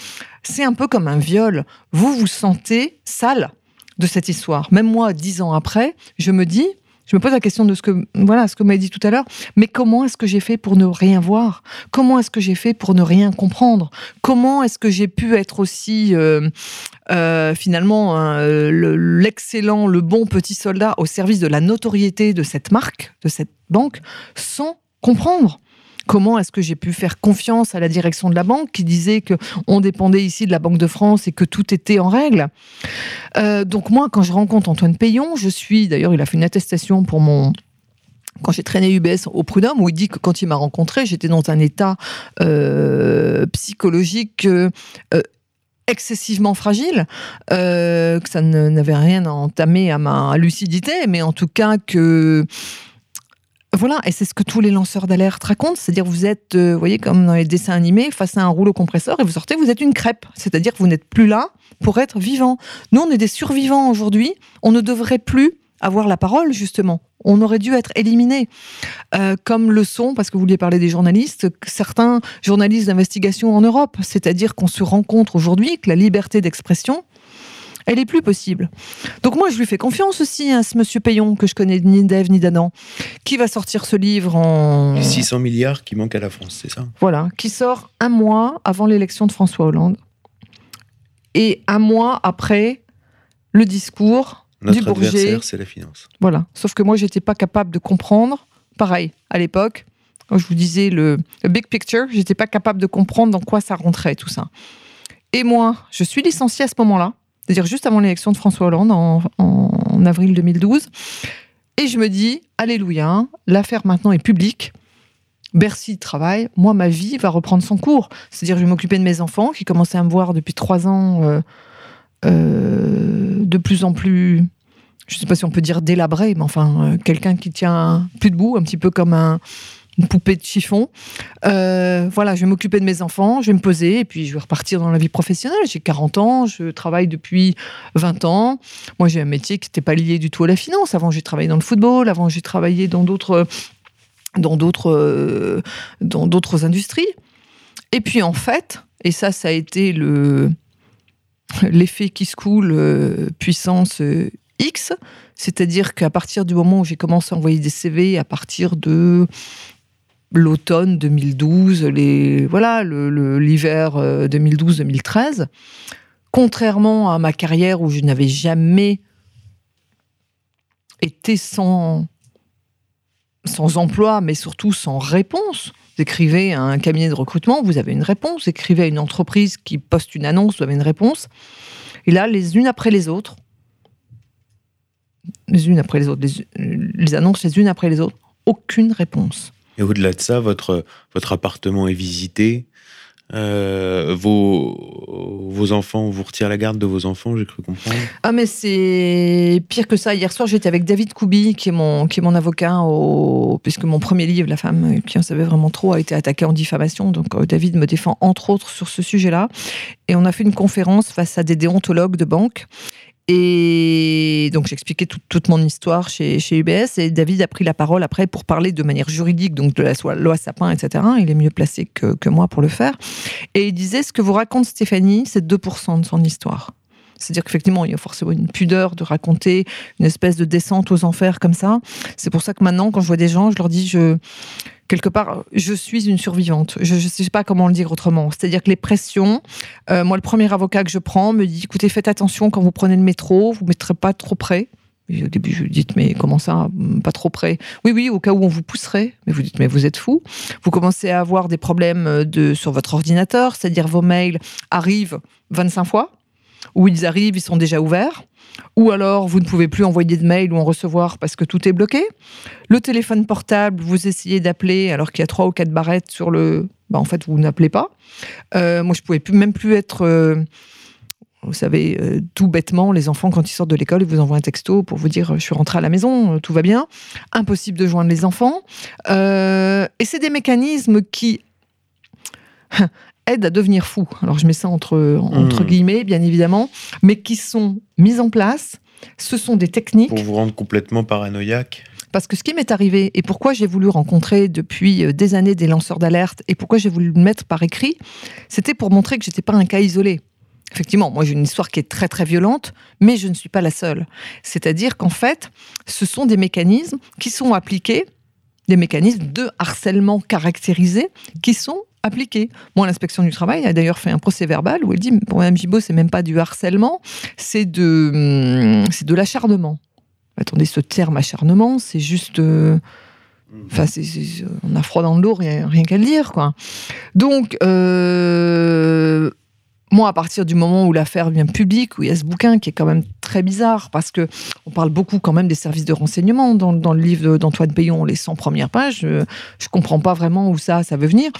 C'est un peu comme un viol. Vous vous sentez sale de cette histoire. Même moi, dix ans après, je me dis, je me pose la question de ce que voilà ce que m'a dit tout à l'heure. Mais comment est-ce que j'ai fait pour ne rien voir? Comment est-ce que j'ai fait pour ne rien comprendre? Comment est-ce que j'ai pu être aussi euh, euh, finalement l'excellent, le bon petit soldat au service de la notoriété de cette marque, de cette banque, sans comprendre? Comment est-ce que j'ai pu faire confiance à la direction de la banque qui disait que on dépendait ici de la Banque de France et que tout était en règle. Euh, Donc moi, quand je rencontre Antoine Payon, je suis, d'ailleurs, il a fait une attestation pour mon quand j'ai traîné UBS au Prud'homme, où il dit que quand il m'a rencontré, j'étais dans un état euh, psychologique euh, excessivement fragile, que ça n'avait rien à entamer à ma lucidité, mais en tout cas que voilà, et c'est ce que tous les lanceurs d'alerte racontent, c'est-à-dire vous êtes, euh, vous voyez, comme dans les dessins animés, face à un rouleau compresseur et vous sortez, vous êtes une crêpe, c'est-à-dire vous n'êtes plus là pour être vivant. Nous, on est des survivants aujourd'hui, on ne devrait plus avoir la parole, justement. On aurait dû être éliminés, euh, comme le sont, parce que vous vouliez parler des journalistes, certains journalistes d'investigation en Europe. C'est-à-dire qu'on se rend compte aujourd'hui que la liberté d'expression, elle est plus possible. Donc moi, je lui fais confiance aussi à ce monsieur Payon, que je connais ni d'Ève ni d'Adam, qui va sortir ce livre en... 600 milliards qui manquent à la France, c'est ça? Voilà, qui sort un mois avant l'élection de François Hollande. Et un mois après le discours Notre du Bourget. c'est la finance. Voilà. Sauf que moi, j'étais pas capable de comprendre. Pareil, à l'époque, quand je vous disais le, le big picture, j'étais pas capable de comprendre dans quoi ça rentrait, tout ça. Et moi, je suis licenciée à ce moment-là c'est-à-dire juste avant l'élection de François Hollande en, avril 2012. Et je me dis, alléluia, l'affaire maintenant est publique. Bercy travaille, moi ma vie va reprendre son cours. C'est-à-dire je vais m'occuper de mes enfants qui commençaient à me voir depuis trois ans euh, euh, de plus en plus, je ne sais pas si on peut dire délabré, mais enfin euh, quelqu'un qui tient plus debout, un petit peu comme un, une poupée de chiffon. Euh, voilà, je vais m'occuper de mes enfants, je vais me poser et puis je vais repartir dans la vie professionnelle. J'ai 40 ans, je travaille depuis 20 ans. Moi, j'ai un métier qui n'était pas lié du tout à la finance. Avant, j'ai travaillé dans le football, avant, j'ai travaillé dans d'autres dans d'autres euh, dans d'autres industries. Et puis en fait, et ça ça a été le l'effet qui se coule euh, puissance X, c'est-à-dire qu'à partir du moment où j'ai commencé à envoyer des CV à partir de l'automne 2012, les, voilà, l'hiver 2012-2013. Euh, Contrairement à ma carrière où je n'avais jamais été sans, sans emploi, mais surtout sans réponse. Vous écrivez à un cabinet de recrutement, vous avez une réponse. Vous écrivez à une entreprise qui poste une annonce, vous avez une réponse. Et là, les unes après les autres, les unes après les autres, les annonces les unes après les autres, aucune réponse. Et au-delà de ça, votre, votre appartement est visité. Euh, vos, vos enfants, vous retirez la garde de vos enfants, j'ai cru comprendre. Ah, mais c'est pire que ça. Hier soir, j'étais avec David Koubi, qui est mon, qui est mon avocat, puisque mon premier livre, La femme qui en savait vraiment trop, a été attaqué en diffamation. Donc, euh, David me défend entre autres sur ce sujet-là. Et on a fait une conférence face à des déontologues de banque. Et donc j'expliquais toute mon histoire chez, UBS et David a pris la parole après pour parler de manière juridique, donc de la loi Sapin, etc. Il est mieux placé que, que moi pour le faire. Et il disait ce que vous raconte Stéphanie, c'est 2% de son histoire. C'est-à-dire qu'effectivement, il y a forcément une pudeur de raconter une espèce de descente aux enfers comme ça. C'est pour ça que maintenant, quand je vois des gens, je leur dis, je, quelque part, je suis une survivante. Je ne sais pas comment le dire autrement. C'est-à-dire que les pressions, euh, moi, le premier avocat que je prends me dit, écoutez, faites attention quand vous prenez le métro, vous ne mettrez pas trop près. au début, je lui dis, mais comment ça, pas trop près? Oui, oui, au cas où on vous pousserait. Mais vous dites, mais vous êtes fou. Vous commencez à avoir des problèmes de, sur votre ordinateur, c'est-à-dire vos mails arrivent 25 fois, ou ils arrivent, ils sont déjà ouverts ou alors vous ne pouvez plus envoyer de mail ou en recevoir parce que tout est bloqué. Le téléphone portable, vous essayez d'appeler alors qu'il y a trois ou quatre barrettes sur le. Bah, en fait, vous n'appelez pas. Euh, moi, je pouvais plus, même plus être. Euh, vous savez, euh, tout bêtement, les enfants, quand ils sortent de l'école, ils vous envoient un texto pour vous dire je suis rentré à la maison, tout va bien. Impossible de joindre les enfants. et c'est des mécanismes qui aident à devenir fou. Alors je mets ça entre, entre hmm. guillemets, bien évidemment, mais qui sont mises en place. Ce sont des techniques. Pour vous rendre complètement paranoïaque parce que ce qui m'est arrivé et pourquoi j'ai voulu rencontrer depuis euh, des années des lanceurs d'alerte et pourquoi j'ai voulu le mettre par écrit, c'était pour montrer que j'étais pas un cas isolé. Effectivement, moi j'ai une histoire qui est très très violente, mais je ne suis pas la seule. C'est-à-dire qu'en fait, ce sont des mécanismes qui sont appliqués, des mécanismes de harcèlement caractérisés qui sont appliquée. Moi, l'inspection du travail a d'ailleurs fait un procès verbal où elle dit pour Mme Gibault, c'est même pas du harcèlement, c'est de, hum, c'est de l'acharnement. Attendez, ce terme acharnement, c'est juste. Euh, Enfin, on a froid dans le dos, rien, rien qu'à le dire, quoi. Donc, euh, moi, à partir du moment où l'affaire devient publique, où il y a ce bouquin qui est quand même très bizarre, parce que on parle beaucoup quand même des services de renseignement dans, le livre d'Antoine Payon, les 100 premières pages. Je, je comprends pas vraiment où ça, ça veut venir.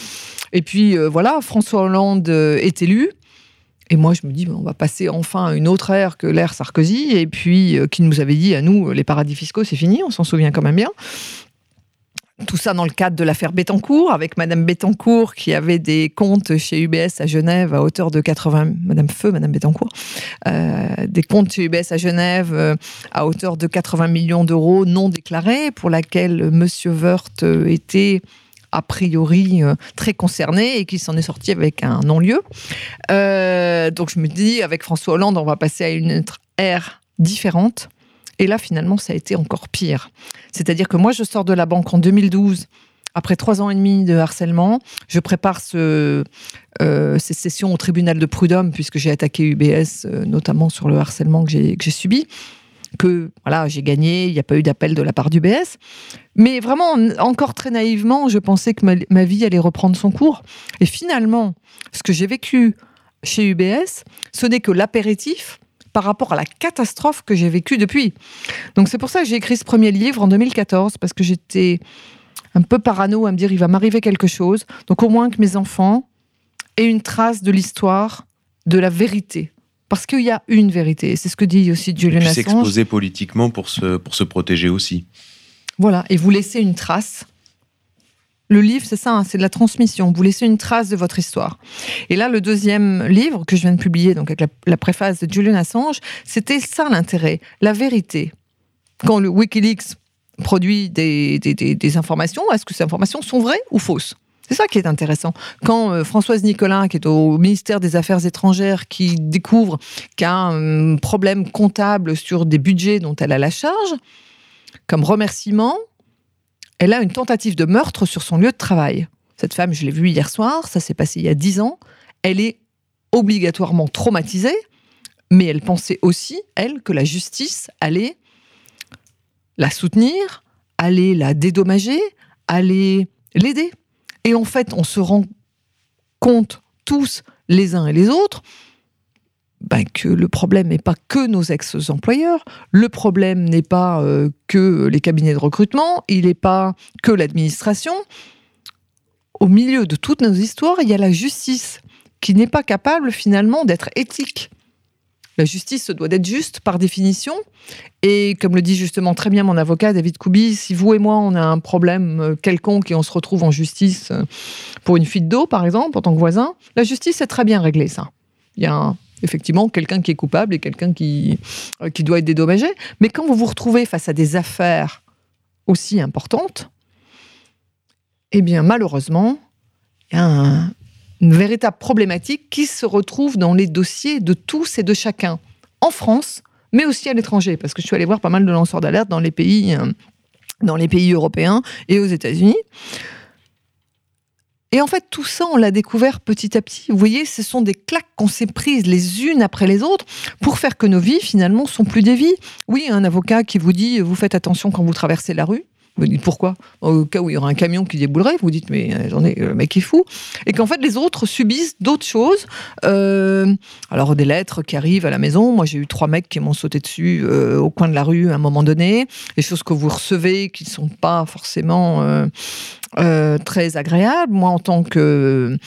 Et puis, euh, voilà, François Hollande euh, est élu. Et moi, je me dis, on va passer enfin à une autre ère que l'ère Sarkozy, et puis euh, qui nous avait dit à nous, les paradis fiscaux, c'est fini, on s'en souvient quand même bien. Tout ça dans le cadre de l'affaire Bettencourt, avec Madame Bettencourt qui avait des comptes chez UBS à Genève à hauteur de 80... Madame Feu, Madame Bettencourt, euh, des comptes chez UBS à Genève euh, à hauteur de 80 millions d'euros non déclarés, pour laquelle Monsieur Wörth euh, était a priori très concerné et qui s'en est sorti avec un non-lieu. Donc je me dis, avec François Hollande, on va passer à une autre ère différente. Et là, finalement, ça a été encore pire. C'est-à-dire que moi, je sors de la banque en 2012, après trois ans et demi de harcèlement. Je prépare ce, euh, ces sessions au tribunal de prud'homme, puisque j'ai attaqué UBS, euh, notamment sur le harcèlement que j'ai subi. Que voilà, j'ai gagné, il n'y a pas eu d'appel de la part d'UBS. Mais vraiment, encore très naïvement, je pensais que ma vie allait reprendre son cours. Et finalement, ce que j'ai vécu chez UBS, ce n'est que l'apéritif par rapport à la catastrophe que j'ai vécue depuis. Donc c'est pour ça que j'ai écrit ce premier livre en 2014, parce que j'étais un peu parano à me dire il va m'arriver quelque chose. Donc au moins que mes enfants aient une trace de l'histoire, de la vérité. Parce qu'il y a une vérité. C'est ce que dit aussi Julian Assange. s'exposer politiquement pour se, pour se protéger aussi. Voilà, et vous laissez une trace. Le livre, c'est ça, hein, c'est de la transmission. Vous laissez une trace de votre histoire. Et là, le deuxième livre que je viens de publier, donc avec la, préface de Julian Assange, c'était ça l'intérêt, la vérité. Quand le WikiLeaks produit des, informations, est-ce que ces informations sont vraies ou fausses? C'est ça qui est intéressant. Quand euh, Françoise Nicolin, qui est au ministère des Affaires étrangères, qui découvre qu'il euh, problème comptable sur des budgets dont elle a la charge, comme remerciement, elle a une tentative de meurtre sur son lieu de travail. Cette femme, je l'ai vue hier soir, ça s'est passé il y a dix ans. Elle est obligatoirement traumatisée, mais elle pensait aussi, elle, que la justice allait la soutenir, allait la dédommager, allait l'aider. Et en fait, on se rend compte tous, les uns et les autres, ben, que le problème n'est pas que nos ex-employeurs, le problème n'est pas euh, que les cabinets de recrutement, il n'est pas que l'administration. Au milieu de toutes nos histoires, il y a la justice qui n'est pas capable finalement d'être éthique. La justice doit d'être juste par définition. Et comme le dit justement très bien mon avocat David Koubi, si vous et moi on a un problème euh, quelconque et on se retrouve en justice euh, pour une fuite d'eau par exemple en tant que voisin, la justice est très bien réglée ça. Il y a un- effectivement quelqu'un qui est coupable et quelqu'un qui, euh, qui doit être dédommagé. Mais quand vous vous retrouvez face à des affaires aussi importantes, eh bien malheureusement, il y a un- une véritable problématique qui se retrouve dans les dossiers de tous et de chacun, en France, mais aussi à l'étranger, parce que je suis allée voir pas mal de lanceurs d'alerte dans les pays, euh, dans les pays européens et aux États-Unis. Et en fait, tout ça, on l'a découvert petit à petit. Vous voyez, ce sont des claques qu'on s'est prises les unes après les autres pour faire que nos vies, finalement, sont plus des vies. Oui, un avocat qui vous dit, vous faites attention quand vous traversez la rue. Vous dites pourquoi? Au cas où il y aura un camion qui déboulerait, vous dites mais euh, ai, le mec est fou. Et qu'en fait les autres subissent d'autres choses. Euh, alors des lettres qui arrivent à la maison. Moi j'ai eu trois mecs qui m'ont sauté dessus euh, au coin de la rue à un moment donné. Des choses que vous recevez qui ne sont pas forcément très agréables. Moi en tant que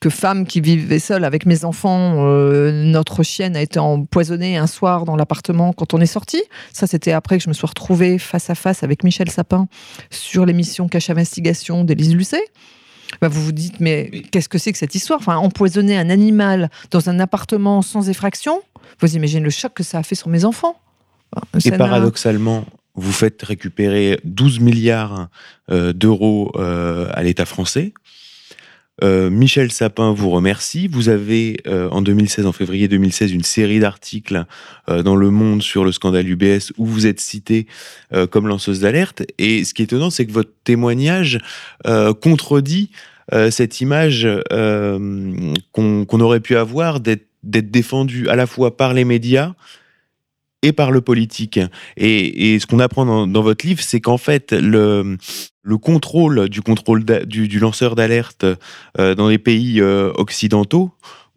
que femme qui vivait seule avec mes enfants, euh, notre chienne a été empoisonnée un soir dans l'appartement quand on est sorti. Ça, c'était après que je me suis retrouvée face à face avec Michel Sapin sur l'émission Cache Investigation d'Élise Lucet. Bah, vous vous dites, mais, Mais- qu'est-ce que c'est que cette histoire? Enfin, empoisonner un animal dans un appartement sans effraction? Vous imaginez le choc que ça a fait sur mes enfants Et paradoxalement, vous faites récupérer 12 milliards euh, d'euros euh, à l'État français. Euh, Michel Sapin vous remercie. Vous avez euh, en 2016, en février 2016, une série d'articles euh, dans Le Monde sur le scandale UBS où vous êtes cité comme lanceuse d'alerte. Et ce qui est étonnant, c'est que votre témoignage contredit cette image qu'on aurait pu avoir d'être défendu à la fois par les médias et par le politique. Et, et ce qu'on apprend dans, dans votre livre, c'est qu'en fait, le, le contrôle du contrôle du, du, lanceur d'alerte dans les pays occidentaux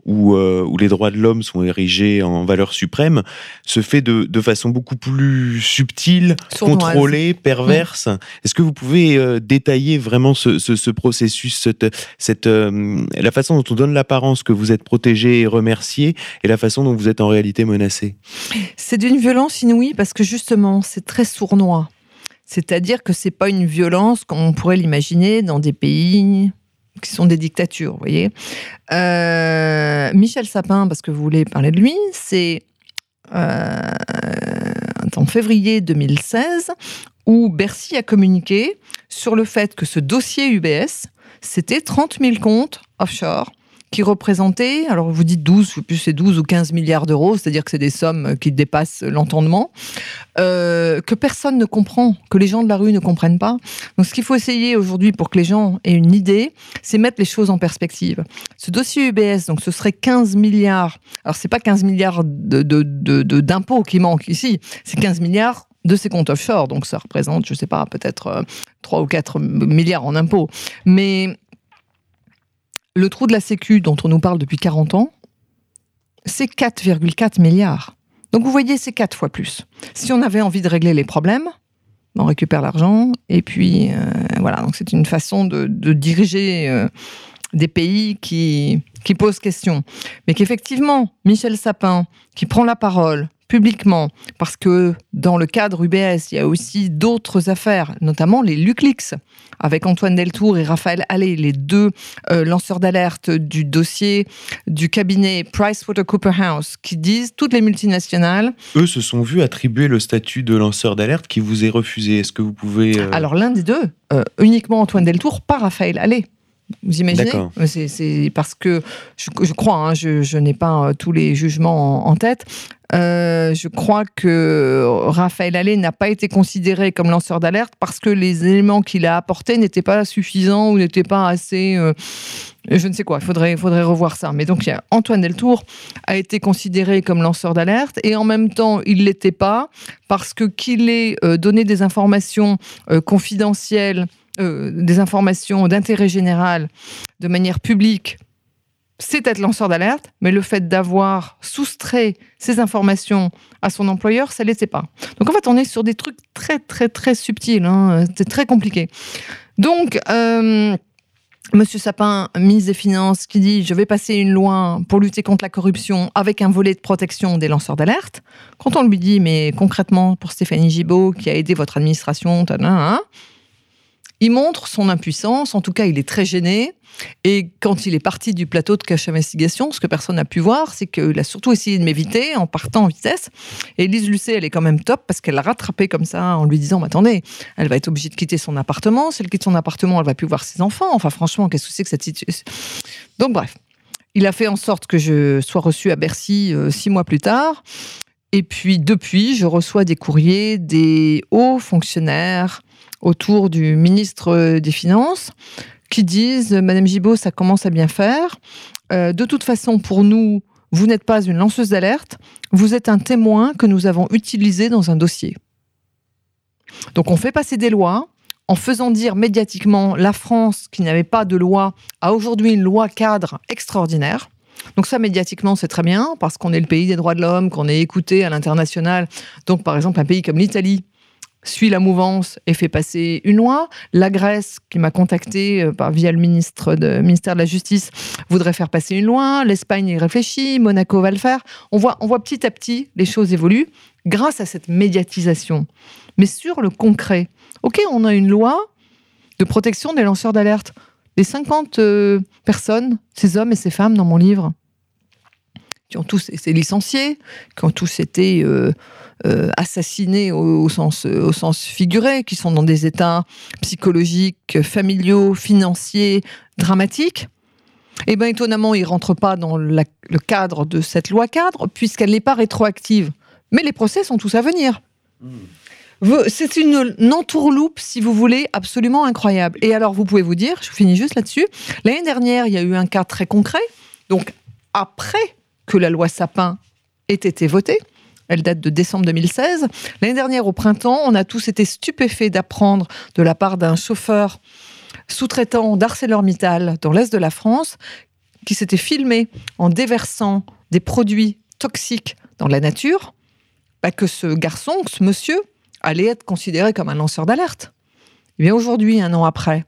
où, euh, où les droits de l'homme sont érigés en valeur suprême, se fait de, de façon beaucoup plus subtile, contrôlée, perverse. Mm. Est-ce que vous pouvez euh, détailler vraiment ce, ce, ce processus, cette, cette euh, la façon dont on donne l'apparence que vous êtes protégé et remercié, et la façon dont vous êtes en réalité menacé? C'est d'une violence inouïe parce que justement, c'est très sournois. C'est-à-dire que c'est pas une violence comme on pourrait l'imaginer dans des pays qui sont des dictatures, voyez. Euh, Michel Sapin, parce que vous voulez parler de lui, c'est euh, en février 2016 où Bercy a communiqué sur le fait que ce dossier UBS, c'était 30 000 comptes offshore qui représentait, alors vous dites 12, je sais plus c'est 12 ou 15 milliards d'euros, c'est-à-dire que c'est des sommes qui dépassent l'entendement, euh, que personne ne comprend, que les gens de la rue ne comprennent pas. Donc ce qu'il faut essayer aujourd'hui pour que les gens aient une idée, c'est mettre les choses en perspective. Ce dossier UBS, donc ce serait 15 milliards, alors c'est pas 15 milliards d'impôts de, de, qui manquent ici, c'est 15 milliards de ces comptes offshore. Donc ça représente, je sais pas, peut-être 3 euh, ou 4 milliards en impôts. Mais le trou de la Sécu dont on nous parle depuis 40 ans, c'est 4,4 milliards. Donc vous voyez, c'est quatre fois plus. Si on avait envie de régler les problèmes, on récupère l'argent et puis euh, voilà. Donc c'est une façon de, diriger euh, des pays qui, qui posent question. Mais qu'effectivement, Michel Sapin, qui prend la parole publiquement, parce que dans le cadre UBS, il y a aussi d'autres affaires, notamment les LucLeaks, avec Antoine Deltour et Raphaël Allais, les deux euh, lanceurs d'alerte du dossier du cabinet PricewaterhouseCoopers, qui disent toutes les multinationales. Eux se sont vus attribuer le statut de lanceur d'alerte qui vous est refusé. Est-ce que vous pouvez. Euh, Alors l'un des deux, euh, uniquement Antoine Deltour, pas Raphaël Allais. Vous imaginez? C'est parce que je, crois, hein, je, n'ai pas tous les jugements en, tête. Euh, je crois que Raphaël Allais n'a pas été considéré comme lanceur d'alerte parce que les éléments qu'il a apportés n'étaient pas suffisants ou n'étaient pas assez. Euh, je ne sais quoi, il faudrait, revoir ça. Mais donc, Antoine Deltour a été considéré comme lanceur d'alerte et en même temps, il ne l'était pas parce que qu'il ait donné des informations confidentielles euh, des informations d'intérêt général de manière publique, c'est être lanceur d'alerte, mais le fait d'avoir soustrait ces informations à son employeur, ça ne l'était pas. Donc en fait, on est sur des trucs très très très subtils, hein. c'est très compliqué. Donc, euh, Monsieur Sapin, ministre des Finances, qui dit je vais passer une loi pour lutter contre la corruption avec un volet de protection des lanceurs d'alerte. Quand on lui dit mais concrètement pour Stéphanie Gibault qui a aidé votre administration, hein, il montre son impuissance, en tout cas il est très gêné. Et quand il est parti du plateau de cache investigation, ce que personne n'a pu voir, c'est qu'il a surtout essayé de m'éviter en partant en vitesse. Et Lise Lucet, elle est quand même top parce qu'elle l'a rattrapé comme ça en lui disant Mais attendez, elle va être obligée de quitter son appartement. Si elle quitte son appartement, elle va plus voir ses enfants. Enfin, franchement, qu'est-ce que c'est que cette situation Donc, bref, il a fait en sorte que je sois reçue à Bercy euh, six mois plus tard. Et puis, depuis, je reçois des courriers des hauts fonctionnaires autour du ministre des Finances qui disent Madame Gibault, ça commence à bien faire. Euh, de toute façon, pour nous, vous n'êtes pas une lanceuse d'alerte, vous êtes un témoin que nous avons utilisé dans un dossier. Donc on fait passer des lois en faisant dire médiatiquement la France, qui n'avait pas de loi, a aujourd'hui une loi cadre extraordinaire. Donc ça, médiatiquement, c'est très bien, parce qu'on est le pays des droits de l'homme, qu'on est écouté à l'international. Donc, par exemple, un pays comme l'Italie, suit la mouvance et fait passer une loi. La Grèce, qui m'a contacté euh, via le ministre ministère de la Justice, voudrait faire passer une loi. L'Espagne y réfléchit. Monaco va le faire. On voit, on voit petit à petit les choses évoluent grâce à cette médiatisation. Mais sur le concret, OK, on a une loi de protection des lanceurs d'alerte. Les 50 euh, personnes, ces hommes et ces femmes dans mon livre, qui ont tous été licenciés, qui ont tous été euh, euh, assassinés au, sens, au sens figuré, qui sont dans des états psychologiques, familiaux, financiers dramatiques. Eh bien, étonnamment, ils ne rentrent pas dans le cadre de cette loi cadre, puisqu'elle n'est pas rétroactive. Mais les procès sont tous à venir. C'est une, une, entourloupe, si vous voulez, absolument incroyable. Et alors, vous pouvez vous dire, je finis juste là-dessus, l'année dernière, il y a eu un cas très concret. Donc, après que la loi Sapin ait été votée, Elle date de décembre 2016. L'année dernière, au printemps, on a tous été stupéfaits d'apprendre de la part d'un chauffeur sous-traitant d'ArcelorMittal dans l'est de la France qui s'était filmé en déversant des produits toxiques dans la nature, bah, que ce garçon, ce monsieur, allait être considéré comme un lanceur d'alerte. Et bien aujourd'hui, un an après,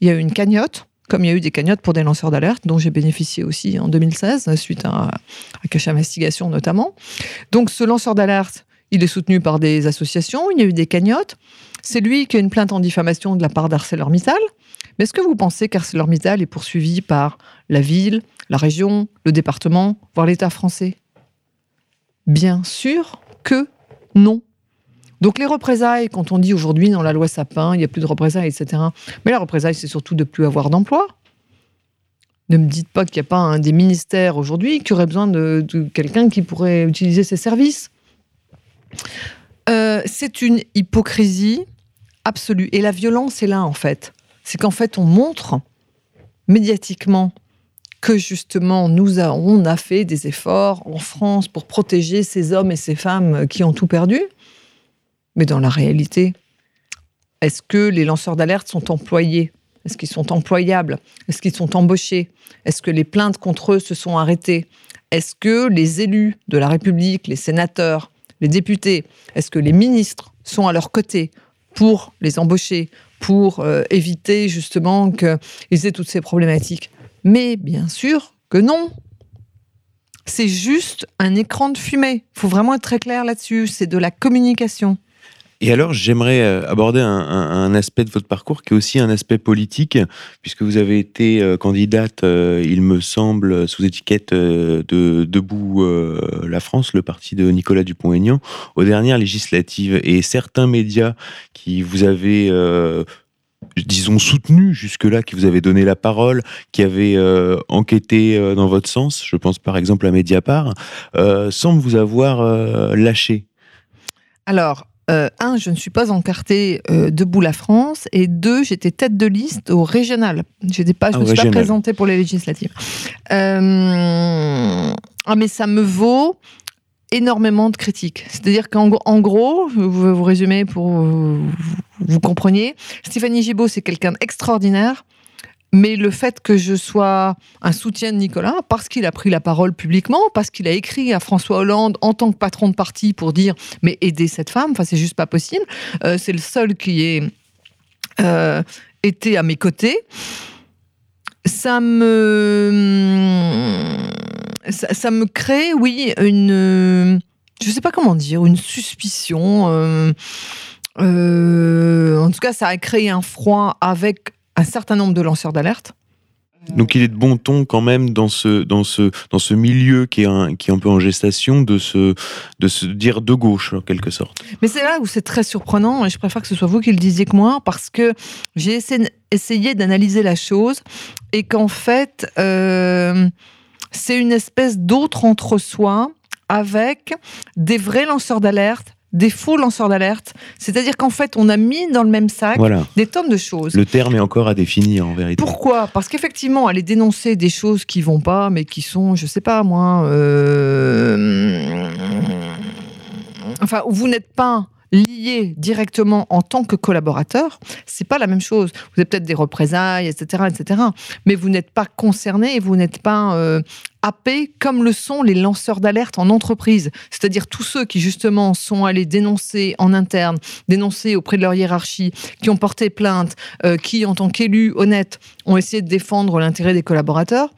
il y a eu une cagnotte, comme il y a eu des cagnottes pour des lanceurs d'alerte, dont j'ai bénéficié aussi en 2016, suite à un cache investigation notamment. Donc ce lanceur d'alerte, il est soutenu par des associations, il y a eu des cagnottes. C'est lui qui a une plainte en diffamation de la part d'ArcelorMittal. Mais est-ce que vous pensez qu'ArcelorMittal est poursuivi par la ville, la région, le département, voire l'État français? Bien sûr que non. Donc les représailles, quand on dit aujourd'hui dans la loi Sapin, il n'y a plus de représailles, etc. Mais la représaille, c'est surtout de plus avoir d'emploi. Ne me dites pas qu'il n'y a pas un des ministères aujourd'hui qui aurait besoin de, quelqu'un qui pourrait utiliser ses services. Euh, c'est une hypocrisie absolue. Et la violence est là, en fait. C'est qu'en fait, on montre médiatiquement que justement, nous on a fait des efforts en France pour protéger ces hommes et ces femmes qui ont tout perdu. Mais dans la réalité, est-ce que les lanceurs d'alerte sont employés? Est-ce qu'ils sont employables? Est-ce qu'ils sont embauchés? Est-ce que les plaintes contre eux se sont arrêtées? Est-ce que les élus de la République, les sénateurs, les députés, est-ce que les ministres sont à leur côté pour les embaucher, pour euh, éviter justement qu'ils aient toutes ces problématiques? Mais bien sûr que non. C'est juste un écran de fumée. Il faut vraiment être très clair là-dessus. C'est de la communication. Et alors, j'aimerais euh, aborder un, aspect de votre parcours qui est aussi un aspect politique, puisque vous avez été euh, candidate, euh, il me semble, sous étiquette de Debout la France, le parti de Nicolas Dupont-Aignan, aux dernières législatives. Et certains médias qui vous avaient disons soutenu jusque-là, qui vous avaient donné la parole, qui avaient enquêté dans votre sens, je pense par exemple à Mediapart, semblent vous avoir lâché. Alors, euh, un, je ne suis pas encartée euh, debout la France, et deux, j'étais tête de liste au régional. J'étais pas, je ne ah, me suis pas présentée pour les législatives. Euh, ah, mais ça me vaut énormément de critiques. C'est-à-dire qu'en gros, je vais vous résumer pour vous, vous compreniez, Stéphanie Gibault, c'est quelqu'un d'extraordinaire, mais le fait que je sois un soutien de Nicolas, parce qu'il a pris la parole publiquement, parce qu'il a écrit à François Hollande en tant que patron de parti pour dire mais aider cette femme, enfin c'est juste pas possible. Euh, c'est le seul qui ait euh, été à mes côtés. Ça me ça, me crée, oui, une je sais pas comment dire, une suspicion. Euh, en tout cas, ça a créé un froid avec un certain nombre de lanceurs d'alerte. Donc il est de bon ton quand même dans ce, dans ce, dans ce milieu qui est, un, qui est un peu en gestation de se, de se dire de gauche en quelque sorte. Mais c'est là où c'est très surprenant et je préfère que ce soit vous qui le disiez que moi parce que j'ai essayé, essayé d'analyser la chose et qu'en fait euh, c'est une espèce d'autre entre-soi avec des vrais lanceurs d'alerte des faux lanceurs d'alerte. C'est-à-dire qu'en fait, on a mis dans le même sac des tonnes de choses. Le terme est encore à définir en vérité. Pourquoi? Parce qu'effectivement, aller dénoncer des choses qui vont pas, mais qui sont, je sais pas moi, euh... enfin, vous n'êtes pas lié directement en tant que collaborateur, c'est pas la même chose. Vous avez peut-être des représailles, etc., etc. Mais vous n'êtes pas concerné et vous n'êtes pas euh, comme le sont les lanceurs d'alerte en entreprise. C'est-à-dire tous ceux qui justement sont allés dénoncer en interne, dénoncer auprès de leur hiérarchie, qui ont porté plainte, euh, qui en tant qu'élus honnêtes ont essayé de défendre l'intérêt des collaborateurs.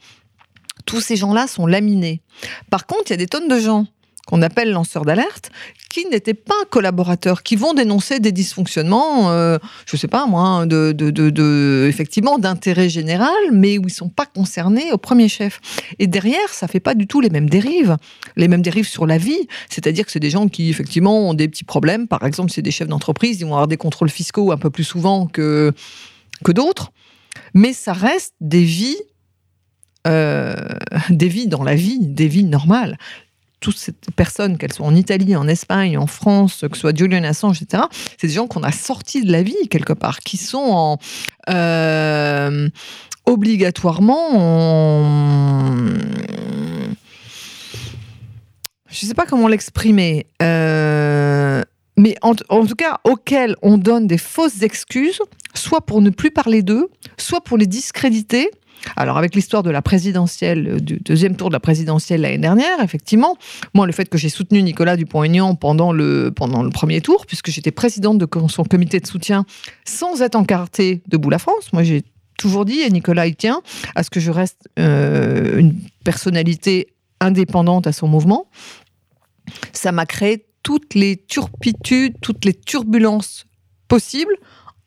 Tous ces gens-là sont laminés. Par contre, il y a des tonnes de gens qu'on appelle lanceurs d'alerte, qui n'étaient pas collaborateurs, qui vont dénoncer des dysfonctionnements, euh, je ne sais pas moi, de, de, effectivement d'intérêt général, mais où ils sont pas concernés au premier chef. Et derrière, ça fait pas du tout les mêmes dérives, les mêmes dérives sur la vie. C'est-à-dire que c'est des gens qui effectivement ont des petits problèmes. Par exemple, c'est des chefs d'entreprise, ils vont avoir des contrôles fiscaux un peu plus souvent que que d'autres, mais ça reste des vies euh, des vies dans la vie, des vies normales toutes ces personnes, qu'elles soient en Italie, en Espagne, en France, que ce soit Julian Assange, etc., c'est des gens qu'on a sortis de la vie quelque part, qui sont en, euh, obligatoirement je ne sais pas comment l'exprimer, euh, mais en, en tout cas, auxquels on donne des fausses excuses, soit pour ne plus parler d'eux, soit pour les discréditer. Alors avec l'histoire de la présidentielle, euh, du deuxième tour de la présidentielle l'année dernière, effectivement, moi le fait que j'ai soutenu Nicolas Dupont-Aignan pendant le, pendant le premier tour, puisque j'étais présidente de son comité de soutien sans être encartée debout la France, moi j'ai toujours dit, et Nicolas y tient, à ce que je reste euh, une personnalité indépendante à son mouvement, ça m'a créé toutes les turpitudes, toutes les turbulences possibles,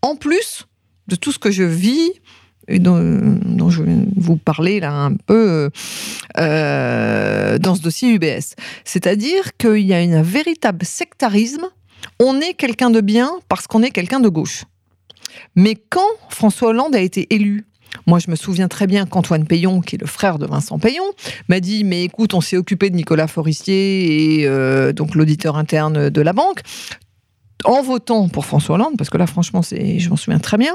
en plus de tout ce que je vis dont, dont je vais vous parler là un peu euh, dans ce dossier UBS. C'est-à-dire qu'il y a un véritable sectarisme. On est quelqu'un de bien parce qu'on est quelqu'un de gauche. Mais quand François Hollande a été élu, moi je me souviens très bien qu'Antoine Payon, qui est le frère de Vincent Payon, m'a dit mais écoute on s'est occupé de Nicolas Forestier et euh, donc l'auditeur interne de la banque en votant pour François Hollande parce que là franchement c'est je m'en souviens très bien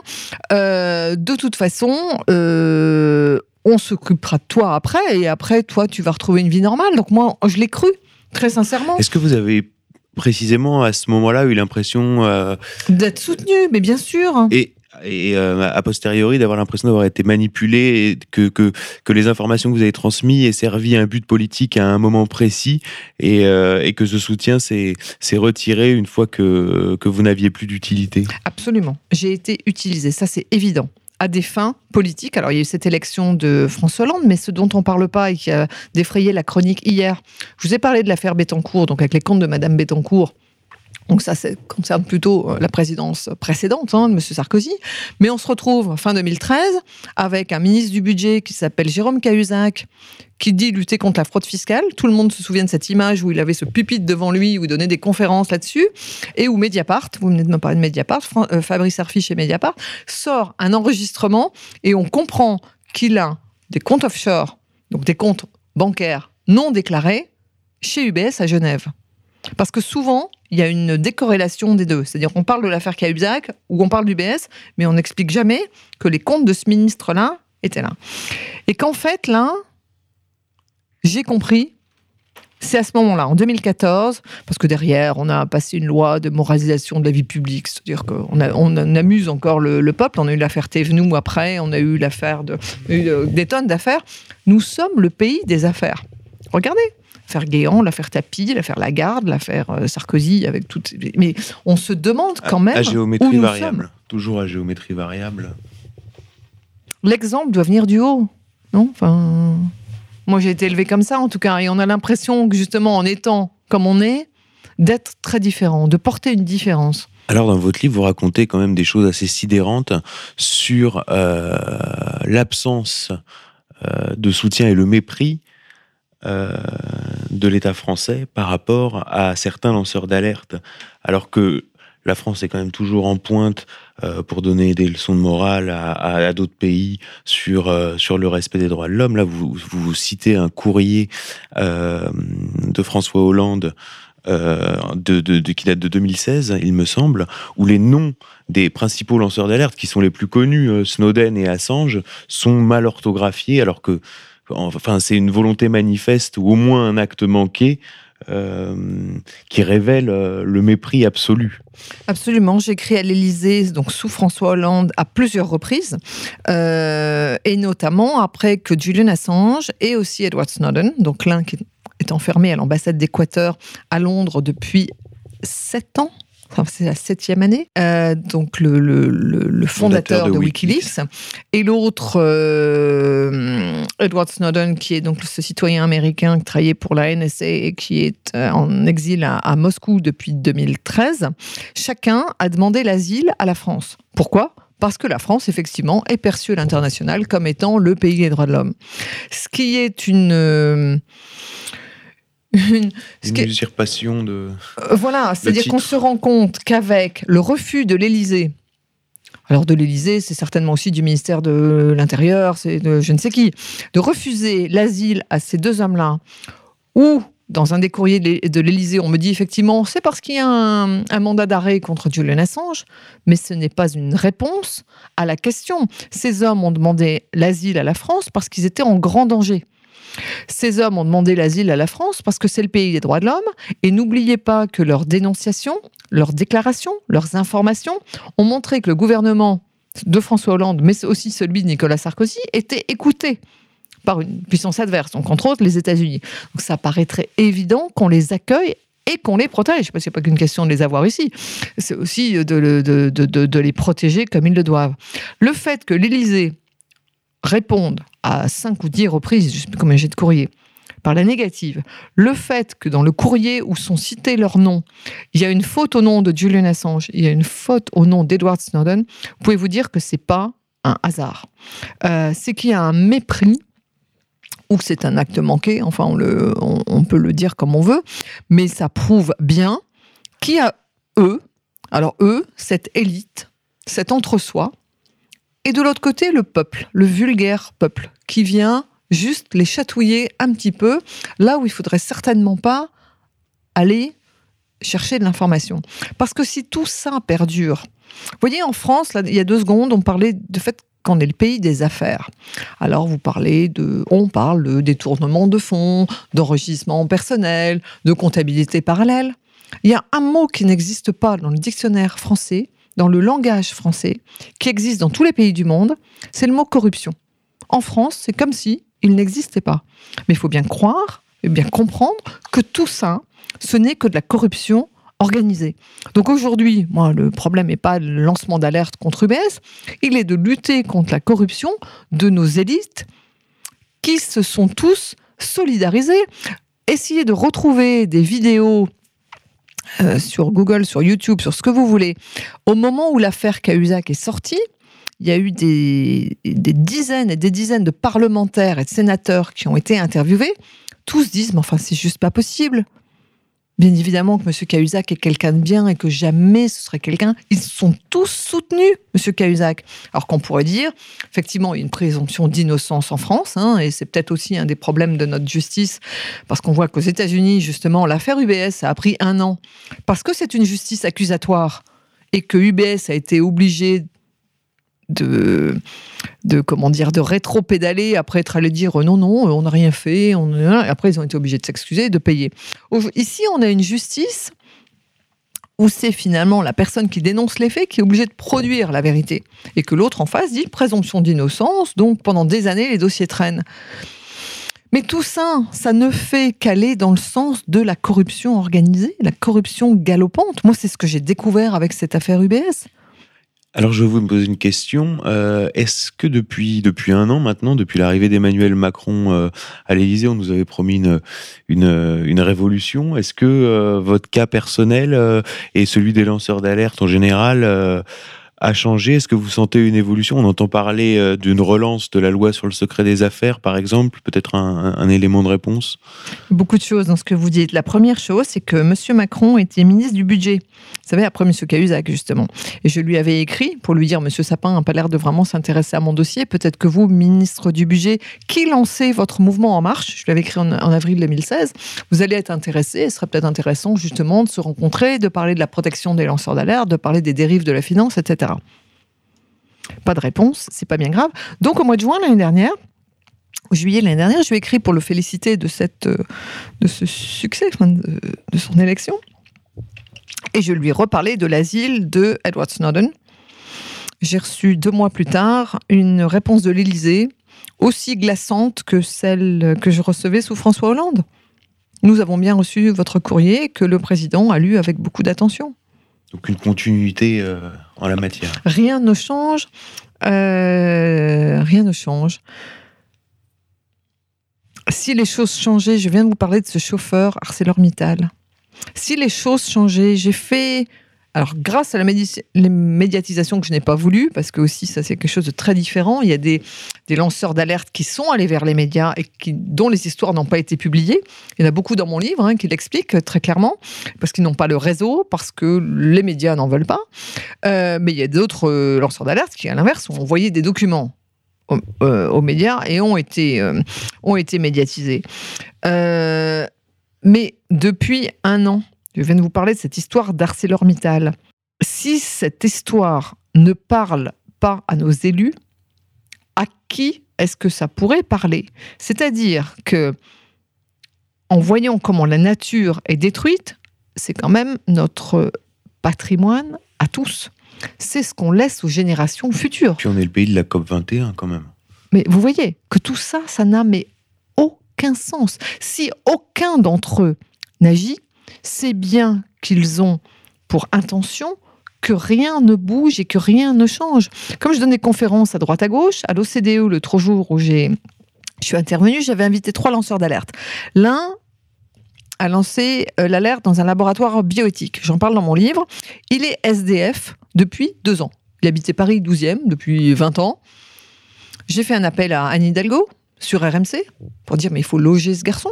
euh, de toute façon euh, on s'occupera de toi après et après toi tu vas retrouver une vie normale. Donc moi je l'ai cru très sincèrement. Est-ce que vous avez précisément à ce moment-là eu l'impression euh, d'être soutenu mais bien sûr. Et et euh, a posteriori d'avoir l'impression d'avoir été manipulé et que, que, que les informations que vous avez transmises aient servi un but politique à un moment précis et, euh, et que ce soutien s'est retiré une fois que, que vous n'aviez plus d'utilité. Absolument. J'ai été utilisée, ça c'est évident, à des fins politiques. Alors il y a eu cette élection de François Hollande, mais ce dont on ne parle pas et qui a défrayé la chronique hier, je vous ai parlé de l'affaire Bettencourt, donc avec les comptes de Madame Bettencourt. Donc ça, ça concerne plutôt euh, la présidence précédente hein, de M. Sarkozy. Mais on se retrouve fin 2013 avec un ministre du budget qui s'appelle Jérôme Cahuzac, qui dit lutter contre la fraude fiscale. Tout le monde se souvient de cette image où il avait ce pupitre devant lui, où il donnait des conférences là-dessus, et où Mediapart, vous venez de me parler de Mediapart, euh, Fabrice Arfi chez Mediapart, sort un enregistrement et on comprend qu'il a des comptes offshore, donc des comptes bancaires non déclarés, chez UBS à Genève. Parce que souvent, il y a une décorrélation des deux. C'est-à-dire qu'on parle de l'affaire Cahuzac ou on parle d'UBS, mais on n'explique jamais que les comptes de ce ministre-là étaient là. Et qu'en fait, là, j'ai compris, c'est à ce moment-là, en 2014, parce que derrière, on a passé une loi de moralisation de la vie publique, c'est-à-dire qu'on amuse encore le, le peuple. On a eu l'affaire Thévenoud après, on a eu l'affaire de, eu, euh, des tonnes d'affaires. Nous sommes le pays des affaires. Regardez, l'affaire Guéant, l'affaire Tapie, l'affaire Lagarde, l'affaire euh, Sarkozy, avec toutes. Mais on se demande quand même à où géométrie nous variable. Toujours à géométrie variable. l'exemple doit venir du haut, non? Enfin, moi j'ai été élevé comme ça en tout cas, et on a l'impression que justement en étant comme on est, d'être très différent, de porter une différence. Alors, dans votre livre, vous racontez quand même des choses assez sidérantes sur euh, l'absence euh, de soutien et le mépris euh, de l'État français par rapport à certains lanceurs d'alerte, alors que la France est quand même toujours en pointe euh, pour donner des leçons de morale à, d'autres pays sur, euh, sur le respect des droits de l'homme. Là, vous, citez un courrier de François Hollande de, de- de- qui date de 2016, il me semble, où les noms des principaux lanceurs d'alerte, qui sont les plus connus, Snowden et Assange, sont mal orthographiés, alors que enfin, c'est une volonté manifeste ou au moins un acte manqué euh, qui révèle euh, le mépris absolu. Absolument, j'ai écrit à l'Élysée, donc sous François Hollande, à plusieurs reprises, euh, et notamment après que Julian Assange et aussi Edward Snowden, donc l'un qui est enfermé à l'ambassade d'Équateur à Londres depuis sept ans. Enfin, c'est la septième année. Euh, donc le, le- le- le fondateur, Fondateur de de, Wikileaks. Et l'autre, euh, Edward Snowden, qui est donc ce citoyen américain qui travaillait pour la NSA et qui est euh, en exil à, à Moscou depuis 2013. Chacun a demandé l'asile à la France. Pourquoi? Parce que la France, effectivement, est perçue à l'international comme étant le pays des droits de l'homme. Ce qui est une... une- Une usurpation de... euh, voilà, c'est-à-dire qu'on se rend compte qu'avec le refus de l'Élysée, alors de l'Élysée, c'est certainement aussi du ministère de l'Intérieur, c'est de je ne sais qui, de refuser l'asile à ces deux hommes-là, ou dans un des courriers de l'Élysée, on me dit effectivement, c'est parce qu'il y a un, un mandat d'arrêt contre Julian Assange, mais ce n'est pas une réponse à la question. Ces hommes ont demandé l'asile à la France parce qu'ils étaient en grand danger. Ces hommes ont demandé l'asile à la France parce que c'est le pays des droits de l'homme. Et n'oubliez pas que leurs dénonciations, leurs déclarations, leurs informations ont montré que le gouvernement de François Hollande, mais aussi celui de Nicolas Sarkozy, était écouté par une puissance adverse, donc entre autres les États-Unis. Donc ça paraîtrait évident qu'on les accueille et qu'on les protège. Parce que ce n'est pas qu'une question de les avoir ici, c'est aussi de, de, les protéger comme ils le doivent. Le fait que l'Élysée réponde à cinq ou dix reprises, je sais plus combien j'ai de courrier, par la négative, le fait que dans le courrier où sont cités leurs noms, il y a une faute au nom de Julian Assange, il y a une faute au nom d'Edward Snowden, vous pouvez vous dire que c'est pas un hasard? Euh, c'est qu'il y a un mépris ou c'est un acte manqué, enfin on, on, peut le dire comme on veut, mais ça prouve bien qu'il y a eux, alors eux, cette élite, cet entre-soi, et de l'autre côté le peuple, le vulgaire peuple, qui vient juste les chatouiller un petit peu, là où il faudrait certainement pas aller chercher de l'information. Parce que si tout ça perdure, vous voyez, en France, il y a deux secondes, on parlait de fait qu'on est le pays des affaires. Alors vous parlez de, on parle de détournement de fonds, d'enregistrement personnel, de comptabilité parallèle. Il y a un mot qui n'existe pas dans le dictionnaire français, dans le langage français, qui existe dans tous les pays du monde, c'est le mot corruption. En France, c'est comme si il n'existait pas. Mais il faut bien croire et bien comprendre que tout ça, ce n'est que de la corruption organisée. Donc aujourd'hui, moi, le problème n'est pas le lancement d'alerte contre UBS, il est de lutter contre la corruption de nos élites qui se sont tous solidarisés. Essayer de retrouver des vidéos euh, sur Google, sur YouTube, sur ce que vous voulez, au moment où l'affaire Cahuzac est sortie, il y a eu des, des, dizaines et des dizaines de parlementaires et de sénateurs qui ont été interviewés. Tous disent, mais enfin, c'est juste pas possible. Bien évidemment que M. Cahuzac est quelqu'un de bien et que jamais ce serait quelqu'un. Ils sont tous soutenus, M. Cahuzac. Alors qu'on pourrait dire, effectivement, il y a une présomption d'innocence en France, hein, et c'est peut-être aussi un des problèmes de notre justice, parce qu'on voit qu'aux États-Unis, justement, l'affaire UBS a pris un an, parce que c'est une justice accusatoire, et que UBS a été obligé de, de comment dire, de rétro-pédaler après être allé dire non, non, on n'a rien fait. Après, ils ont été obligés de s'excuser de payer. Ici, on a une justice où c'est finalement la personne qui dénonce les faits qui est obligée de produire la vérité. Et que l'autre en face dit présomption d'innocence, donc pendant des années, les dossiers traînent. Mais tout ça, ça ne fait qu'aller dans le sens de la corruption organisée, la corruption galopante. Moi, c'est ce que j'ai découvert avec cette affaire UBS. Alors je vous poser une question. Euh, est-ce que depuis un an maintenant, depuis l'arrivée d'Emmanuel Macron euh, à l'Élysée, on nous avait promis une une, une révolution? Est-ce que euh, votre cas personnel et celui des lanceurs d'alerte en général a changé? Est-ce que vous sentez une évolution? On entend parler euh, d'une relance de la loi sur le secret des affaires, par exemple, peut-être un, élément de réponse? Beaucoup de choses dans ce que vous dites. La première chose, c'est que M. Macron était ministre du budget. Vous savez, après M. Cahuzac, justement. Et je lui avais écrit pour lui dire, M. Sapin n'a pas l'air de vraiment s'intéresser à mon dossier. Peut-être que vous, ministre du budget, qui lancez votre mouvement En Marche, je lui avais écrit en, en avril 2016, vous allez être intéressé. Ce serait peut-être intéressant, justement, de se rencontrer, de parler de la protection des lanceurs d'alerte, de parler des dérives de la finance, etc. Pas de réponse, c'est pas bien grave. Donc au mois de juin l'année dernière, juillet l'année dernière, je lui ai écrit pour le féliciter de, cette, euh, de ce succès, de, son élection. Et je lui ai reparlé de l'asile de Edward Snowden. J'ai reçu deux mois plus tard une réponse de l'Élysée aussi glaçante que celle que je recevais sous François Hollande. Nous avons bien reçu votre courrier que le président a lu avec beaucoup d'attention. Donc une continuité euh, en la matière. Rien ne change. Euh, rien ne change. Si les choses changeaient, je viens de vous parler de ce chauffeur ArcelorMittal. Si les choses changeaient, j'ai fait alors, grâce à la médiatisation que je n'ai pas voulu, parce que aussi ça c'est quelque chose de très différent, il y a des, lanceurs d'alerte qui sont allés vers les médias et qui, dont les histoires n'ont pas été publiées. Il y en a beaucoup dans mon livre hein, qui l'expliquent très clairement, parce qu'ils n'ont pas le réseau, parce que les médias n'en veulent pas. Euh, mais il y a d'autres euh, lanceurs d'alerte qui, à l'inverse, ont envoyé des documents euh, aux, médias et ont été, ont été médiatisés. mais depuis un an, je viens de vous parler de cette histoire d'ArcelorMittal. Si cette histoire ne parle pas à nos élus, à qui est-ce que ça pourrait parler? C'est-à-dire que en voyant comment la nature est détruite, c'est quand même notre patrimoine à tous. C'est ce qu'on laisse aux générations futures. Puis on est le pays de la COP 21 quand même. Mais vous voyez que tout ça, ça n'a mais aucun sens. Si aucun d'entre eux n'agit, c'est bien qu'ils ont pour intention que rien ne bouge et que rien ne change. Comme je donne des conférences à droite à gauche, à l'OCDE, le trois jours où j'ai je suis intervenue, j'avais invité trois lanceurs d'alerte. L'un a lancé euh, l'alerte dans un laboratoire bioéthique. J'en parle dans mon livre. Il est SDF depuis deux ans. Il habitait Paris 12e depuis 20 ans. J'ai fait un appel à Anne Hidalgo sur RMC pour dire mais il faut loger ce garçon.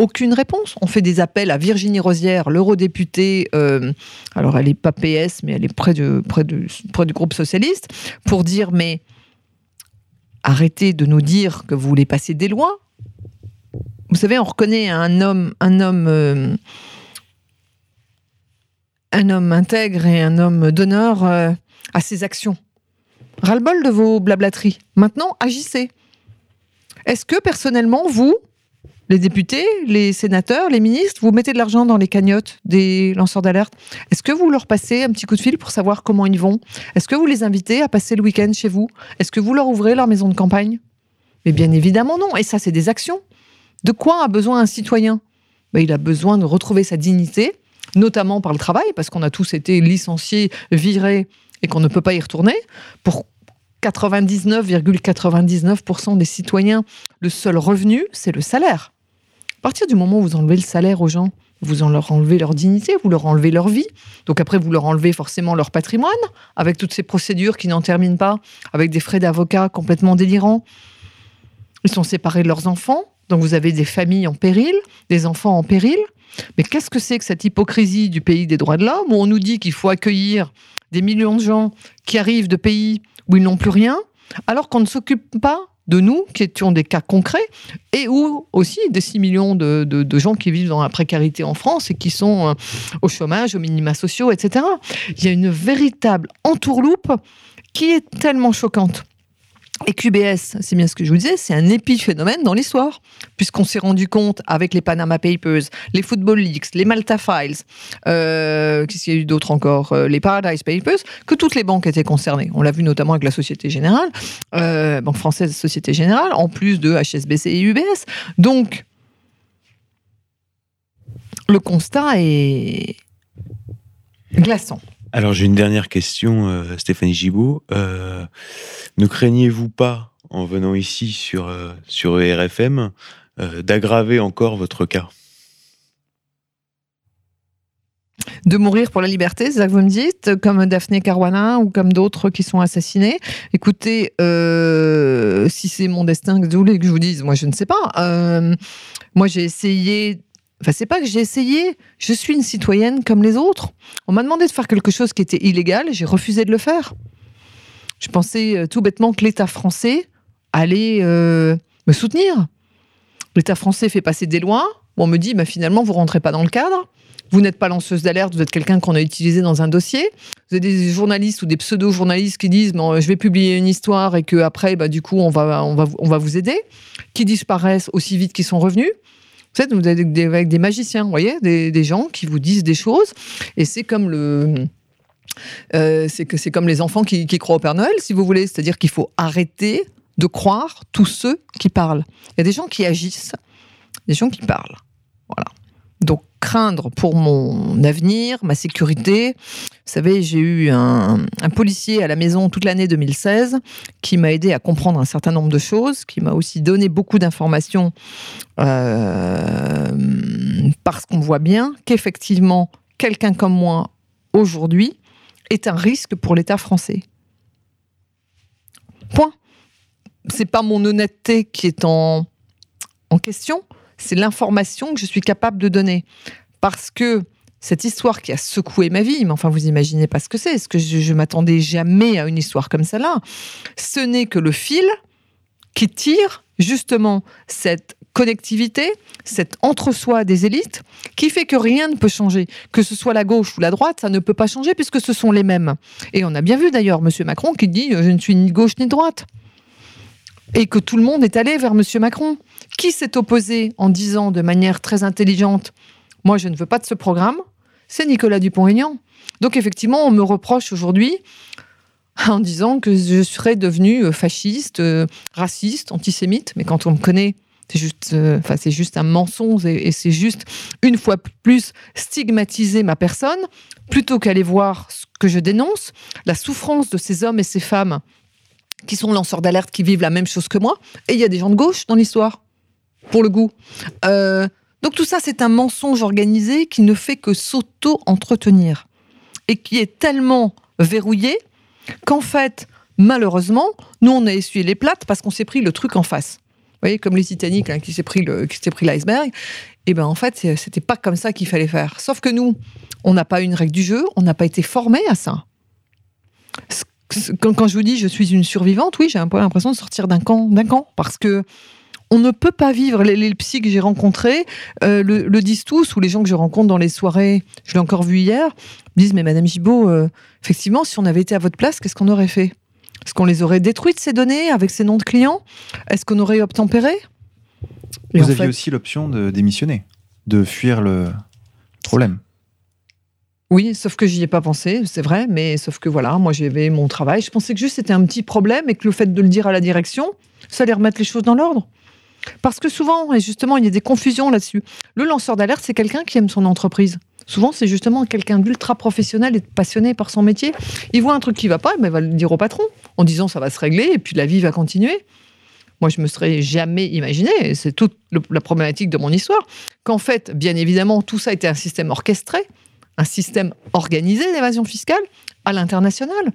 Aucune réponse. On fait des appels à Virginie Rosière, l'eurodéputée, euh, alors elle n'est pas PS, mais elle est près, du groupe socialiste, pour dire mais arrêtez de nous dire que vous voulez passer des lois. Vous savez, on reconnaît un homme, un homme, euh, intègre et un homme d'honneur euh, à ses actions. Ras-le-bol de vos blablateries. Maintenant, agissez. Est-ce que personnellement, vous, les députés, les sénateurs, les ministres, vous mettez de l'argent dans les cagnottes des lanceurs d'alerte. Est-ce que vous leur passez un petit coup de fil pour savoir comment ils vont? Est-ce que vous les invitez à passer le week-end chez vous? Est-ce que vous leur ouvrez leur maison de campagne? Mais bien évidemment non. Et ça, c'est des actions. De quoi a besoin un citoyen? Ben, Il a besoin de retrouver sa dignité, notamment par le travail, parce qu'on a tous été licenciés, virés, et qu'on ne peut pas y retourner. Pour 99,99% des citoyens, le seul revenu, c'est le salaire. À partir du moment où vous enlevez le salaire aux gens, vous leur enlevez leur dignité, vous leur enlevez leur vie. Donc après, vous leur enlevez forcément leur patrimoine, avec toutes ces procédures qui n'en terminent pas, avec des frais d'avocat complètement délirants. Ils sont séparés de leurs enfants, donc vous avez des familles en péril, des enfants en péril. Mais qu'est-ce que c'est que cette hypocrisie du pays des droits de l'homme, où on nous dit qu'il faut accueillir des millions de gens qui arrivent de pays où ils n'ont plus rien, alors qu'on ne s'occupe pas de nous, qui étions des cas concrets, et où aussi des 6 millions de, gens qui vivent dans la précarité en France et qui sont euh, au chômage, aux minima sociaux, etc. Il y a une véritable entourloupe qui est tellement choquante. Et QBS, c'est bien ce que je vous disais, c'est un épiphénomène dans l'histoire, puisqu'on s'est rendu compte avec les Panama Papers, les Football Leaks, les Malta Files, euh, qu'est-ce qu'il y a eu d'autres encore, euh, les Paradise Papers, que toutes les banques étaient concernées. On l'a vu notamment avec la Société Générale, euh, Banque Française Société Générale, en plus de HSBC et UBS. Donc, le constat est glaçant. Alors j'ai une dernière question, euh, Stéphanie Gibault. Euh, ne craignez-vous pas, en venant ici sur, euh, sur RFM, d'aggraver encore votre cas? De mourir pour la liberté, c'est ça que vous me dites, comme Daphné Caruana ou comme d'autres qui sont assassinés. Écoutez, si c'est mon destin que vous voulez que je vous dise, moi je ne sais pas. moi j'ai essayé Enfin, c'est pas que j'ai essayé. Je suis une citoyenne comme les autres. On m'a demandé de faire quelque chose qui était illégal. J'ai refusé de le faire. Je pensais euh, tout bêtement que l'État français allait euh, me soutenir. L'État français fait passer des lois. on me dit, bah, finalement, vous rentrez pas dans le cadre. Vous n'êtes pas lanceuse d'alerte, vous êtes quelqu'un qu'on a utilisé dans un dossier. Vous avez des journalistes ou des pseudo-journalistes qui disent bon, je vais publier une histoire et que après, bah, du coup, on va, on, va, on va vous aider, qui disparaissent aussi vite qu'ils sont revenus. Vous des, avec des magiciens, vous voyez, des, gens qui vous disent des choses, et c'est comme le. Euh, c'est que c'est comme les enfants qui, croient au Père Noël, si vous voulez. C'est-à-dire qu'il faut arrêter de croire tous ceux qui parlent. Il y a des gens qui agissent, des gens qui parlent. Voilà. Donc craindre pour mon avenir, ma sécurité. Vous savez, j'ai eu un, policier à la maison toute l'année 2016 qui m'a aidé à comprendre un certain nombre de choses, qui m'a aussi donné beaucoup d'informations euh, parce qu'on voit bien qu'effectivement, quelqu'un comme moi, aujourd'hui, est un risque pour l'État français. Point. C'est pas mon honnêteté qui est en, en question, c'est l'information que je suis capable de donner. Parce que cette histoire qui a secoué ma vie, mais enfin vous imaginez pas ce que c'est, est-ce que je, je m'attendais jamais à une histoire comme celle-là Ce n'est que le fil qui tire justement cette connectivité, cet entre-soi des élites, qui fait que rien ne peut changer. Que ce soit la gauche ou la droite, ça ne peut pas changer puisque ce sont les mêmes. Et on a bien vu d'ailleurs M. Macron qui dit Je ne suis ni gauche ni droite. et que tout le monde est allé vers M. Macron. Qui s'est opposé en disant de manière très intelligente Moi, je ne veux pas de ce programme C'est Nicolas Dupont-Aignan. Donc, effectivement, on me reproche aujourd'hui en disant que je serais devenu euh, fasciste, euh, raciste, antisémite. Mais quand on me connaît, c'est juste, euh, juste un mensonge et, c'est juste une fois plus stigmatiser ma personne plutôt qu'aller voir ce que je dénonce, la souffrance de ces hommes et ces femmes qui sont lanceurs d'alerte, qui vivent la même chose que moi. Et il y a des gens de gauche dans l'histoire, pour le goût. Donc tout ça, c'est un mensonge organisé qui ne fait que s'auto-entretenir et qui est tellement verrouillé qu'en fait, malheureusement, nous, on a essuyé les plates parce qu'on s'est pris le truc en face. Vous voyez, comme les Titanic hein, qui s'est pris l'iceberg. Et ben en fait, c'était pas comme ça qu'il fallait faire. Sauf que nous, on n'a pas une règle du jeu, on n'a pas été formé à ça. Quand je vous dis je suis une survivante, oui, j'ai un peu l'impression de sortir d'un camp, d'un camp, parce que on ne peut pas vivre. Les, les psys que j'ai rencontrés euh, le, le disent tous, ou les gens que je rencontre dans les soirées, je l'ai encore vu hier, me disent mais Madame Gibault, euh, effectivement, si on avait été à votre place, qu'est-ce qu'on aurait fait? Est-ce qu'on les aurait détruites ces données avec ces noms de clients? Est-ce qu'on aurait obtempéré? Et Vous aviez fait- aussi l'option de démissionner, de fuir le problème. Oui, sauf que j'y ai pas pensé, c'est vrai, mais sauf que voilà, moi j'avais mon travail. Je pensais que juste c'était un petit problème et que le fait de le dire à la direction, ça allait remettre les choses dans l'ordre. Parce que souvent, et justement, il y a des confusions là-dessus. Le lanceur d'alerte, c'est quelqu'un qui aime son entreprise. Souvent, c'est justement quelqu'un d'ultra professionnel et passionné par son métier. Il voit un truc qui va pas, mais il va le dire au patron en disant ça va se régler et puis la vie va continuer. Moi, je me serais jamais imaginé, et c'est toute la problématique de mon histoire, qu'en fait, bien évidemment, tout ça était un système orchestré, un système organisé d'évasion fiscale à l'international.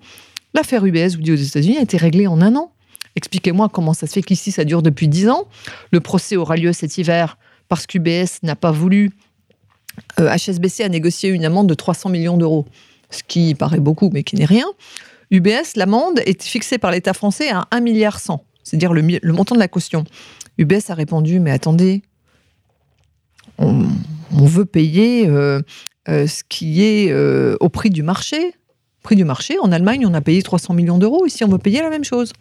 L'affaire UBS, vous dites aux États-Unis, a été réglée en un an. Expliquez-moi comment ça se fait qu'ici, ça dure depuis dix ans. Le procès aura lieu cet hiver parce qu'UBS n'a pas voulu. euh, HSBC a négocié une amende de 300 millions d'euros, ce qui paraît beaucoup, mais qui n'est rien. UBS, l'amende est fixée par l'État français à 1 milliard 100, c'est-à-dire le, montant de la caution. UBS a répondu, mais attendez, on, veut payer euh, euh, ce qui est euh, au prix du marché. Prix du marché, en Allemagne, on a payé 300 millions d'euros. Ici, on veut payer la même chose.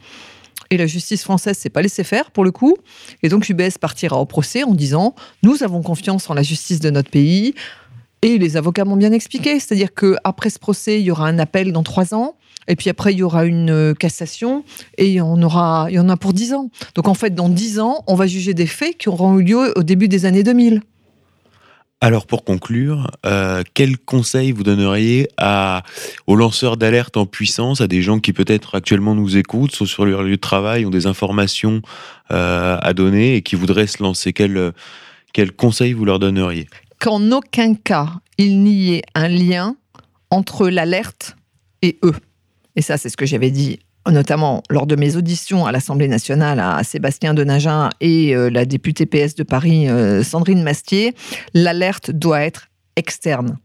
Et la justice française s'est pas laissée faire pour le coup. Et donc UBS partira au procès en disant nous avons confiance en la justice de notre pays. Et les avocats m'ont bien expliqué, c'est-à-dire que après ce procès, il y aura un appel dans trois ans. Et puis après, il y aura une euh, cassation et on aura, il y en a pour dix ans. Donc en fait, dans dix ans, on va juger des faits qui auront eu lieu au début des années 2000. Alors pour conclure, euh, quel conseil vous donneriez aux lanceurs d'alerte en puissance, à des gens qui peut-être actuellement nous écoutent, sont sur leur lieu de travail, ont des informations euh, à donner et qui voudraient se lancer? Quel, quel conseil vous leur donneriez? Qu'en aucun cas, il n'y ait un lien entre l'alerte et eux. Et ça, c'est ce que j'avais dit notamment lors de mes auditions à l'Assemblée nationale à Sébastien Denagen et euh, la députée PS de Paris, euh, Sandrine Mastier, l'alerte doit être externe.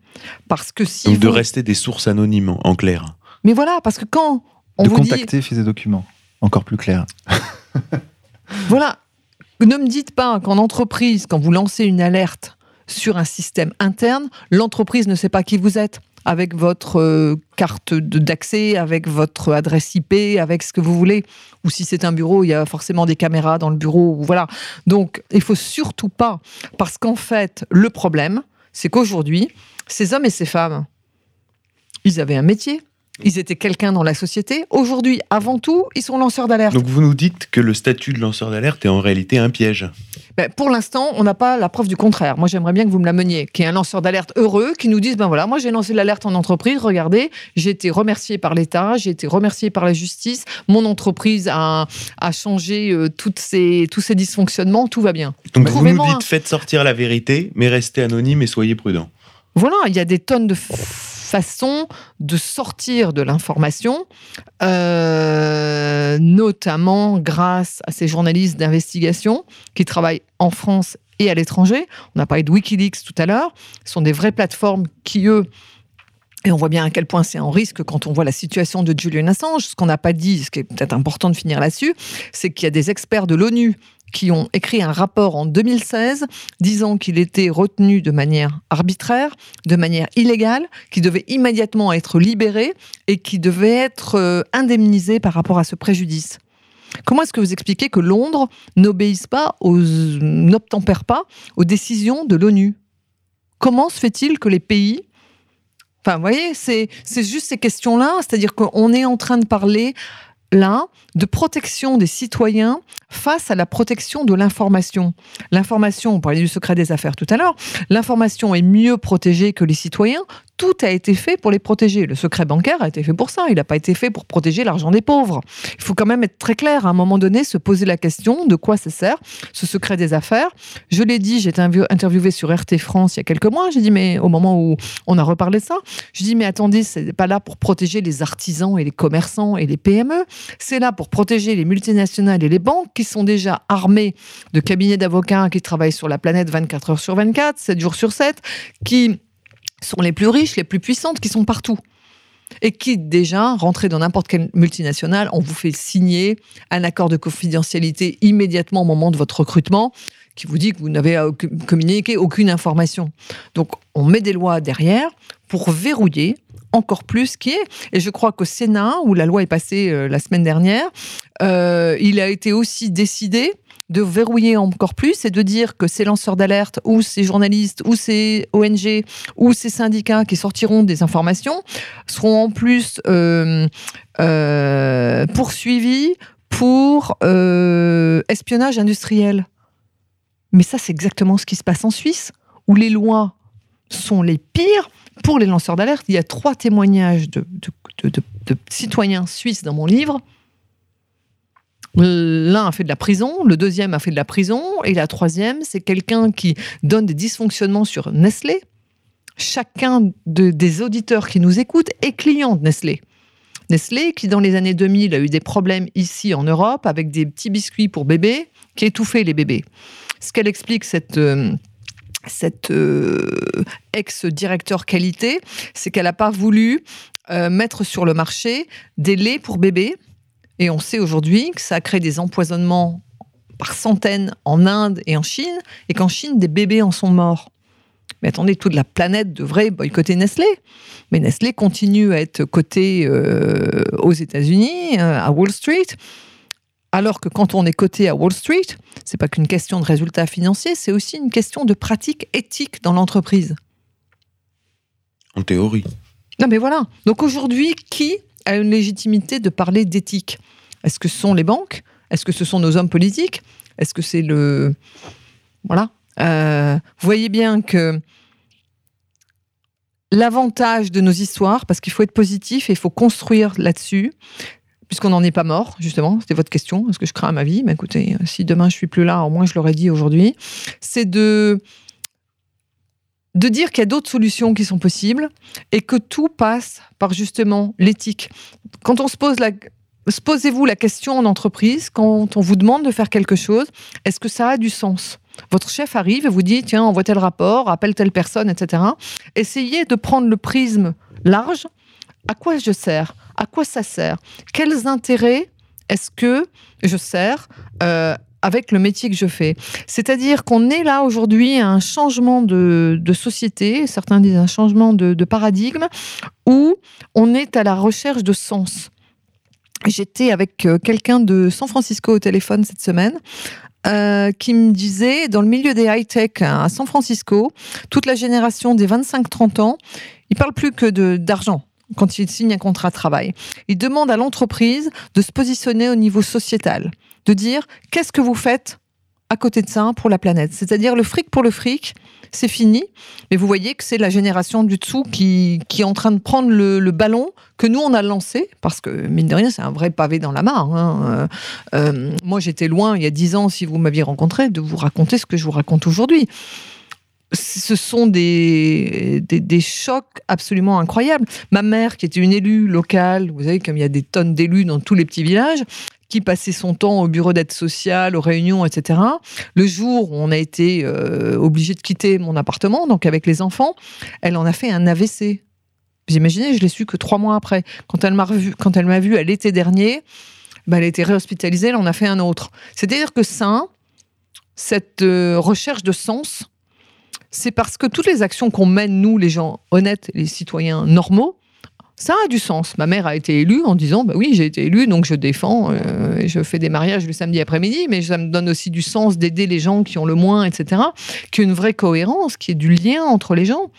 Parce que si Donc de rester des sources anonymes, en clair. Mais voilà, parce que quand on de vous dit... contacter Fils et Documents. Encore plus clair. *laughs* Voilà. Ne me dites pas qu'en entreprise, quand vous lancez une alerte sur un système interne, l'entreprise ne sait pas qui vous êtes. Avec votre euh, carte d'accès, avec votre adresse IP, avec ce que vous voulez. Ou si c'est un bureau, il y a forcément des caméras dans le bureau. Voilà. Donc, il faut surtout pas. Parce qu'en fait, le problème, c'est qu'aujourd'hui, ces hommes et ces femmes, ils avaient un métier. Ils étaient quelqu'un dans la société. Aujourd'hui, avant tout, ils sont lanceurs d'alerte. Donc vous nous dites que le statut de lanceur d'alerte est en réalité un piège. Ben, pour l'instant, on n'a pas la preuve du contraire. Moi, j'aimerais bien que vous me l'ameniez, qu'il y ait un lanceur d'alerte heureux qui nous dise ben voilà, moi j'ai lancé l'alerte en entreprise, regardez, j'ai été remercié par l'État, j'ai été remercié par la justice, mon entreprise a, a changé euh, toutes ces, tous ces dysfonctionnements, tout va bien. Donc vous nous un- dites faites sortir la vérité, mais restez anonyme et soyez prudent. Voilà, il y a des tonnes de f- façons de sortir de l'information, euh, notamment grâce à ces journalistes d'investigation qui travaillent en France et à l'étranger. On a parlé de Wikileaks tout à l'heure. Ce sont des vraies plateformes qui, eux, et on voit bien à quel point c'est en risque quand on voit la situation de Julian Assange. Ce qu'on n'a pas dit, ce qui est peut-être important de finir là-dessus, c'est qu'il y a des experts de l'ONU qui ont écrit un rapport en 2016 disant qu'il était retenu de manière arbitraire, de manière illégale, qui devait immédiatement être libéré et qui devait être euh, indemnisé par rapport à ce préjudice. Comment est-ce que vous expliquez que Londres n'obéisse pas, n'obtempère pas aux décisions de l'ONU? Comment se fait-il que les pays Enfin, vous voyez, c'est juste ces questions-là, c'est-à-dire qu'on est en train de parler là de protection des citoyens face à la protection de l'information. L'information, on parlait du secret des affaires tout à l'heure, l'information est mieux protégée que les citoyens tout a été fait pour les protéger. Le secret bancaire a été fait pour ça. Il n'a pas été fait pour protéger l'argent des pauvres. Il faut quand même être très clair. À un moment donné, se poser la question de quoi ça sert, ce secret des affaires. Je l'ai dit, j'ai été interviewé sur RT France il y a quelques mois. J'ai dit, mais au moment où on a reparlé de ça, je dis, mais attendez, c'est pas là pour protéger les artisans et les commerçants et les PME. C'est là pour protéger les multinationales et les banques qui sont déjà armées de cabinets d'avocats qui travaillent sur la planète 24 heures sur 24, 7 jours sur 7, qui sont les plus riches, les plus puissantes, qui sont partout. Et qui, déjà, rentrez dans n'importe quelle multinationale, on vous fait signer un accord de confidentialité immédiatement au moment de votre recrutement, qui vous dit que vous n'avez à communiquer aucune information. Donc, on met des lois derrière pour verrouiller encore plus qui est. Et je crois qu'au Sénat, où la loi est passée euh, la semaine dernière, euh, il a été aussi décidé de verrouiller encore plus et de dire que ces lanceurs d'alerte ou ces journalistes ou ces ONG ou ces syndicats qui sortiront des informations seront en plus euh, poursuivis pour espionnage industriel. Mais ça, c'est exactement ce qui se passe en Suisse, où les lois sont les pires pour les lanceurs d'alerte. Il y a trois témoignages de, citoyens suisses dans mon livre L'un a fait de la prison, le deuxième a fait de la prison, et la troisième, c'est quelqu'un qui donne des dysfonctionnements sur Nestlé. Chacun des auditeurs qui nous écoutent est client de Nestlé. Nestlé, qui dans les années 2000 a eu des problèmes ici en Europe avec des petits biscuits pour bébés qui étouffaient les bébés. Ce qu'elle explique, cette, euh, euh, ex-directeur qualité, c'est qu'elle n'a pas voulu euh, mettre sur le marché des laits pour bébés et on sait aujourd'hui que ça crée des empoisonnements par centaines en Inde et en Chine, et qu'en Chine, des bébés en sont morts. Mais attendez, toute la planète devrait boycotter Nestlé. Mais Nestlé continue à être coté euh, aux États-Unis, à Wall Street. Alors que quand on est coté à Wall Street, c'est pas qu'une question de résultats financiers, c'est aussi une question de pratique éthique dans l'entreprise. En théorie. Non, mais voilà. Donc aujourd'hui, qui a une légitimité de parler d'éthique? Est-ce que ce sont les banques? Est-ce que ce sont nos hommes politiques? Est-ce que c'est le... Voilà. Euh, vous voyez bien que l'avantage de nos histoires, parce qu'il faut être positif et il faut construire là-dessus, puisqu'on n'en est pas mort, justement, c'était votre question, est-ce que je crains ma vie? Mais écoutez, si demain je suis plus là, au moins je l'aurais dit aujourd'hui, c'est de de dire qu'il y a d'autres solutions qui sont possibles et que tout passe par justement l'éthique. Quand on se pose la posez-vous la question en entreprise quand on vous demande de faire quelque chose, est-ce que ça a du sens? Votre chef arrive et vous dit tiens, envoie tel rapport, appelle telle personne, etc. Essayez de prendre le prisme large. À quoi je sers? À quoi ça sert? Quels intérêts est-ce que je sers euh, avec le métier que je fais? C'est-à-dire qu'on est là aujourd'hui à un changement de, société, certains disent un changement de, paradigme, où on est à la recherche de sens. J'étais avec euh, quelqu'un de San Francisco au téléphone cette semaine. Euh, qui me disait, dans le milieu des high-tech à San Francisco, toute la génération des 25-30 ans, ils parlent plus que d'argent quand ils signent un contrat de travail. Ils demandent à l'entreprise de se positionner au niveau sociétal de dire qu'est-ce que vous faites à côté de ça pour la planète? C'est-à-dire le fric pour le fric, c'est fini. Mais vous voyez que c'est la génération du dessous qui, qui est en train de prendre le, ballon que nous, on a lancé, parce que, mine de rien, c'est un vrai pavé dans la mare. Hein. Euh, euh, moi, j'étais loin, il y a dix ans, si vous m'aviez rencontré, de vous raconter ce que je vous raconte aujourd'hui. Ce sont des, des, chocs absolument incroyables. Ma mère, qui était une élue locale, vous savez, comme il y a des tonnes d'élus dans tous les petits villages, qui passait son temps au bureau d'aide sociale, aux réunions, etc. Le jour où on a été euh, obligé de quitter mon appartement, donc avec les enfants, elle en a fait un AVC. Vous imaginez, je l'ai su que trois mois après. Quand elle m'a vu, elle vu à l'été dernier, bah, elle a été réhospitalisée, elle en a fait un autre. C'est-à-dire que ça, cette euh, recherche de sens, c'est parce que toutes les actions qu'on mène, nous, les gens honnêtes, les citoyens normaux, Ça a du sens. Ma mère a été élue en disant bah oui, j'ai été élue, donc je défends, euh, je fais des mariages le samedi après-midi, mais ça me donne aussi du sens d'aider les gens qui ont le moins, etc. Qu'il y ait une vraie cohérence, qu'il y ait du lien entre les gens.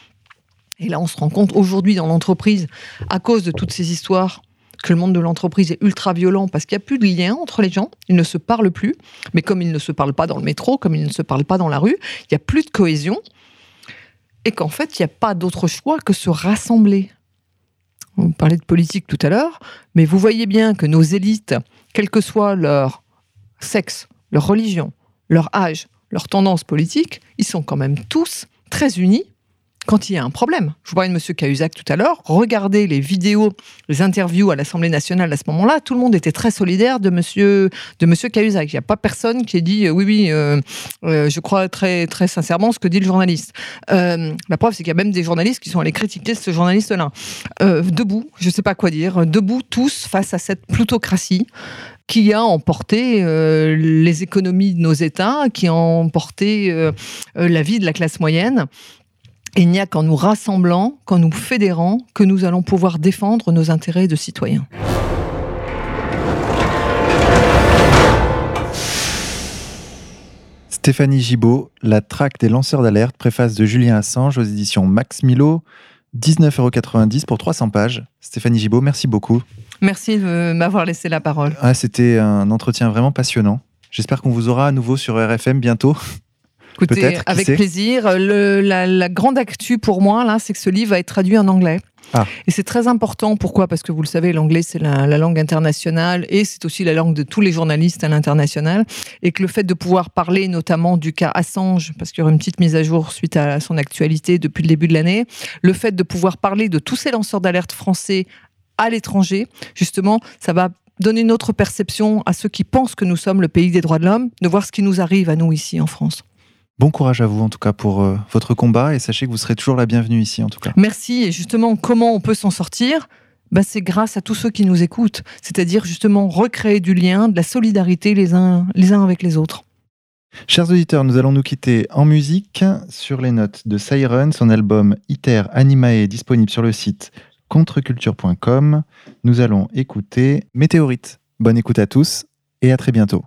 Et là, on se rend compte aujourd'hui dans l'entreprise, à cause de toutes ces histoires, que le monde de l'entreprise est ultra violent parce qu'il n'y a plus de lien entre les gens, ils ne se parlent plus, mais comme ils ne se parlent pas dans le métro, comme ils ne se parlent pas dans la rue, il n'y a plus de cohésion, et qu'en fait, il n'y a pas d'autre choix que se rassembler. On parlait de politique tout à l'heure, mais vous voyez bien que nos élites, quel que soit leur sexe, leur religion, leur âge, leur tendance politique, ils sont quand même tous très unis quand il y a un problème. Je vous parlais de M. Cahuzac tout à l'heure. Regardez les vidéos, les interviews à l'Assemblée nationale à ce moment-là. Tout le monde était très solidaire de M. de monsieur Cahuzac. Il n'y a pas personne qui ait dit euh, oui, oui, euh, euh, je crois très, très sincèrement ce que dit le journaliste. la preuve, c'est qu'il y a même des journalistes qui sont allés critiquer ce journaliste-là. debout, je ne sais pas quoi dire, debout tous face à cette plutocratie qui a emporté les économies de nos États, qui a emporté la vie de la classe moyenne il n'y a qu'en nous rassemblant, qu'en nous fédérant, que nous allons pouvoir défendre nos intérêts de citoyens. Stéphanie Gibaud, La traque des lanceurs d'alerte, préface de Julien Assange aux éditions Max Milo, 19,90€ pour 300 pages. Stéphanie Gibaud, merci beaucoup. Merci de m'avoir laissé la parole. Ah, C'était un entretien vraiment passionnant. J'espère qu'on vous aura à nouveau sur RFM bientôt. Écoutez, avec plaisir. Le, la, grande actu pour moi, là, c'est que ce livre va être traduit en anglais. Ah. Et c'est très important. Pourquoi? Parce que vous le savez, l'anglais, c'est la, langue internationale et c'est aussi la langue de tous les journalistes à l'international. Et que le fait de pouvoir parler notamment du cas Assange, parce qu'il y aura une petite mise à jour suite à son actualité depuis le début de l'année, le fait de pouvoir parler de tous ces lanceurs d'alerte français à l'étranger, justement, ça va donner une autre perception à ceux qui pensent que nous sommes le pays des droits de l'homme, de voir ce qui nous arrive à nous ici en France. Bon courage à vous en tout cas pour euh, votre combat et sachez que vous serez toujours la bienvenue ici en tout cas. Merci et justement comment on peut s'en sortir? Bah, c'est grâce à tous ceux qui nous écoutent, c'est-à-dire justement recréer du lien, de la solidarité les uns, les uns avec les autres. Chers auditeurs, nous allons nous quitter en musique sur les notes de Siren, son album Iter Animae disponible sur le site contreculture.com. Nous allons écouter Météorite. Bonne écoute à tous et à très bientôt.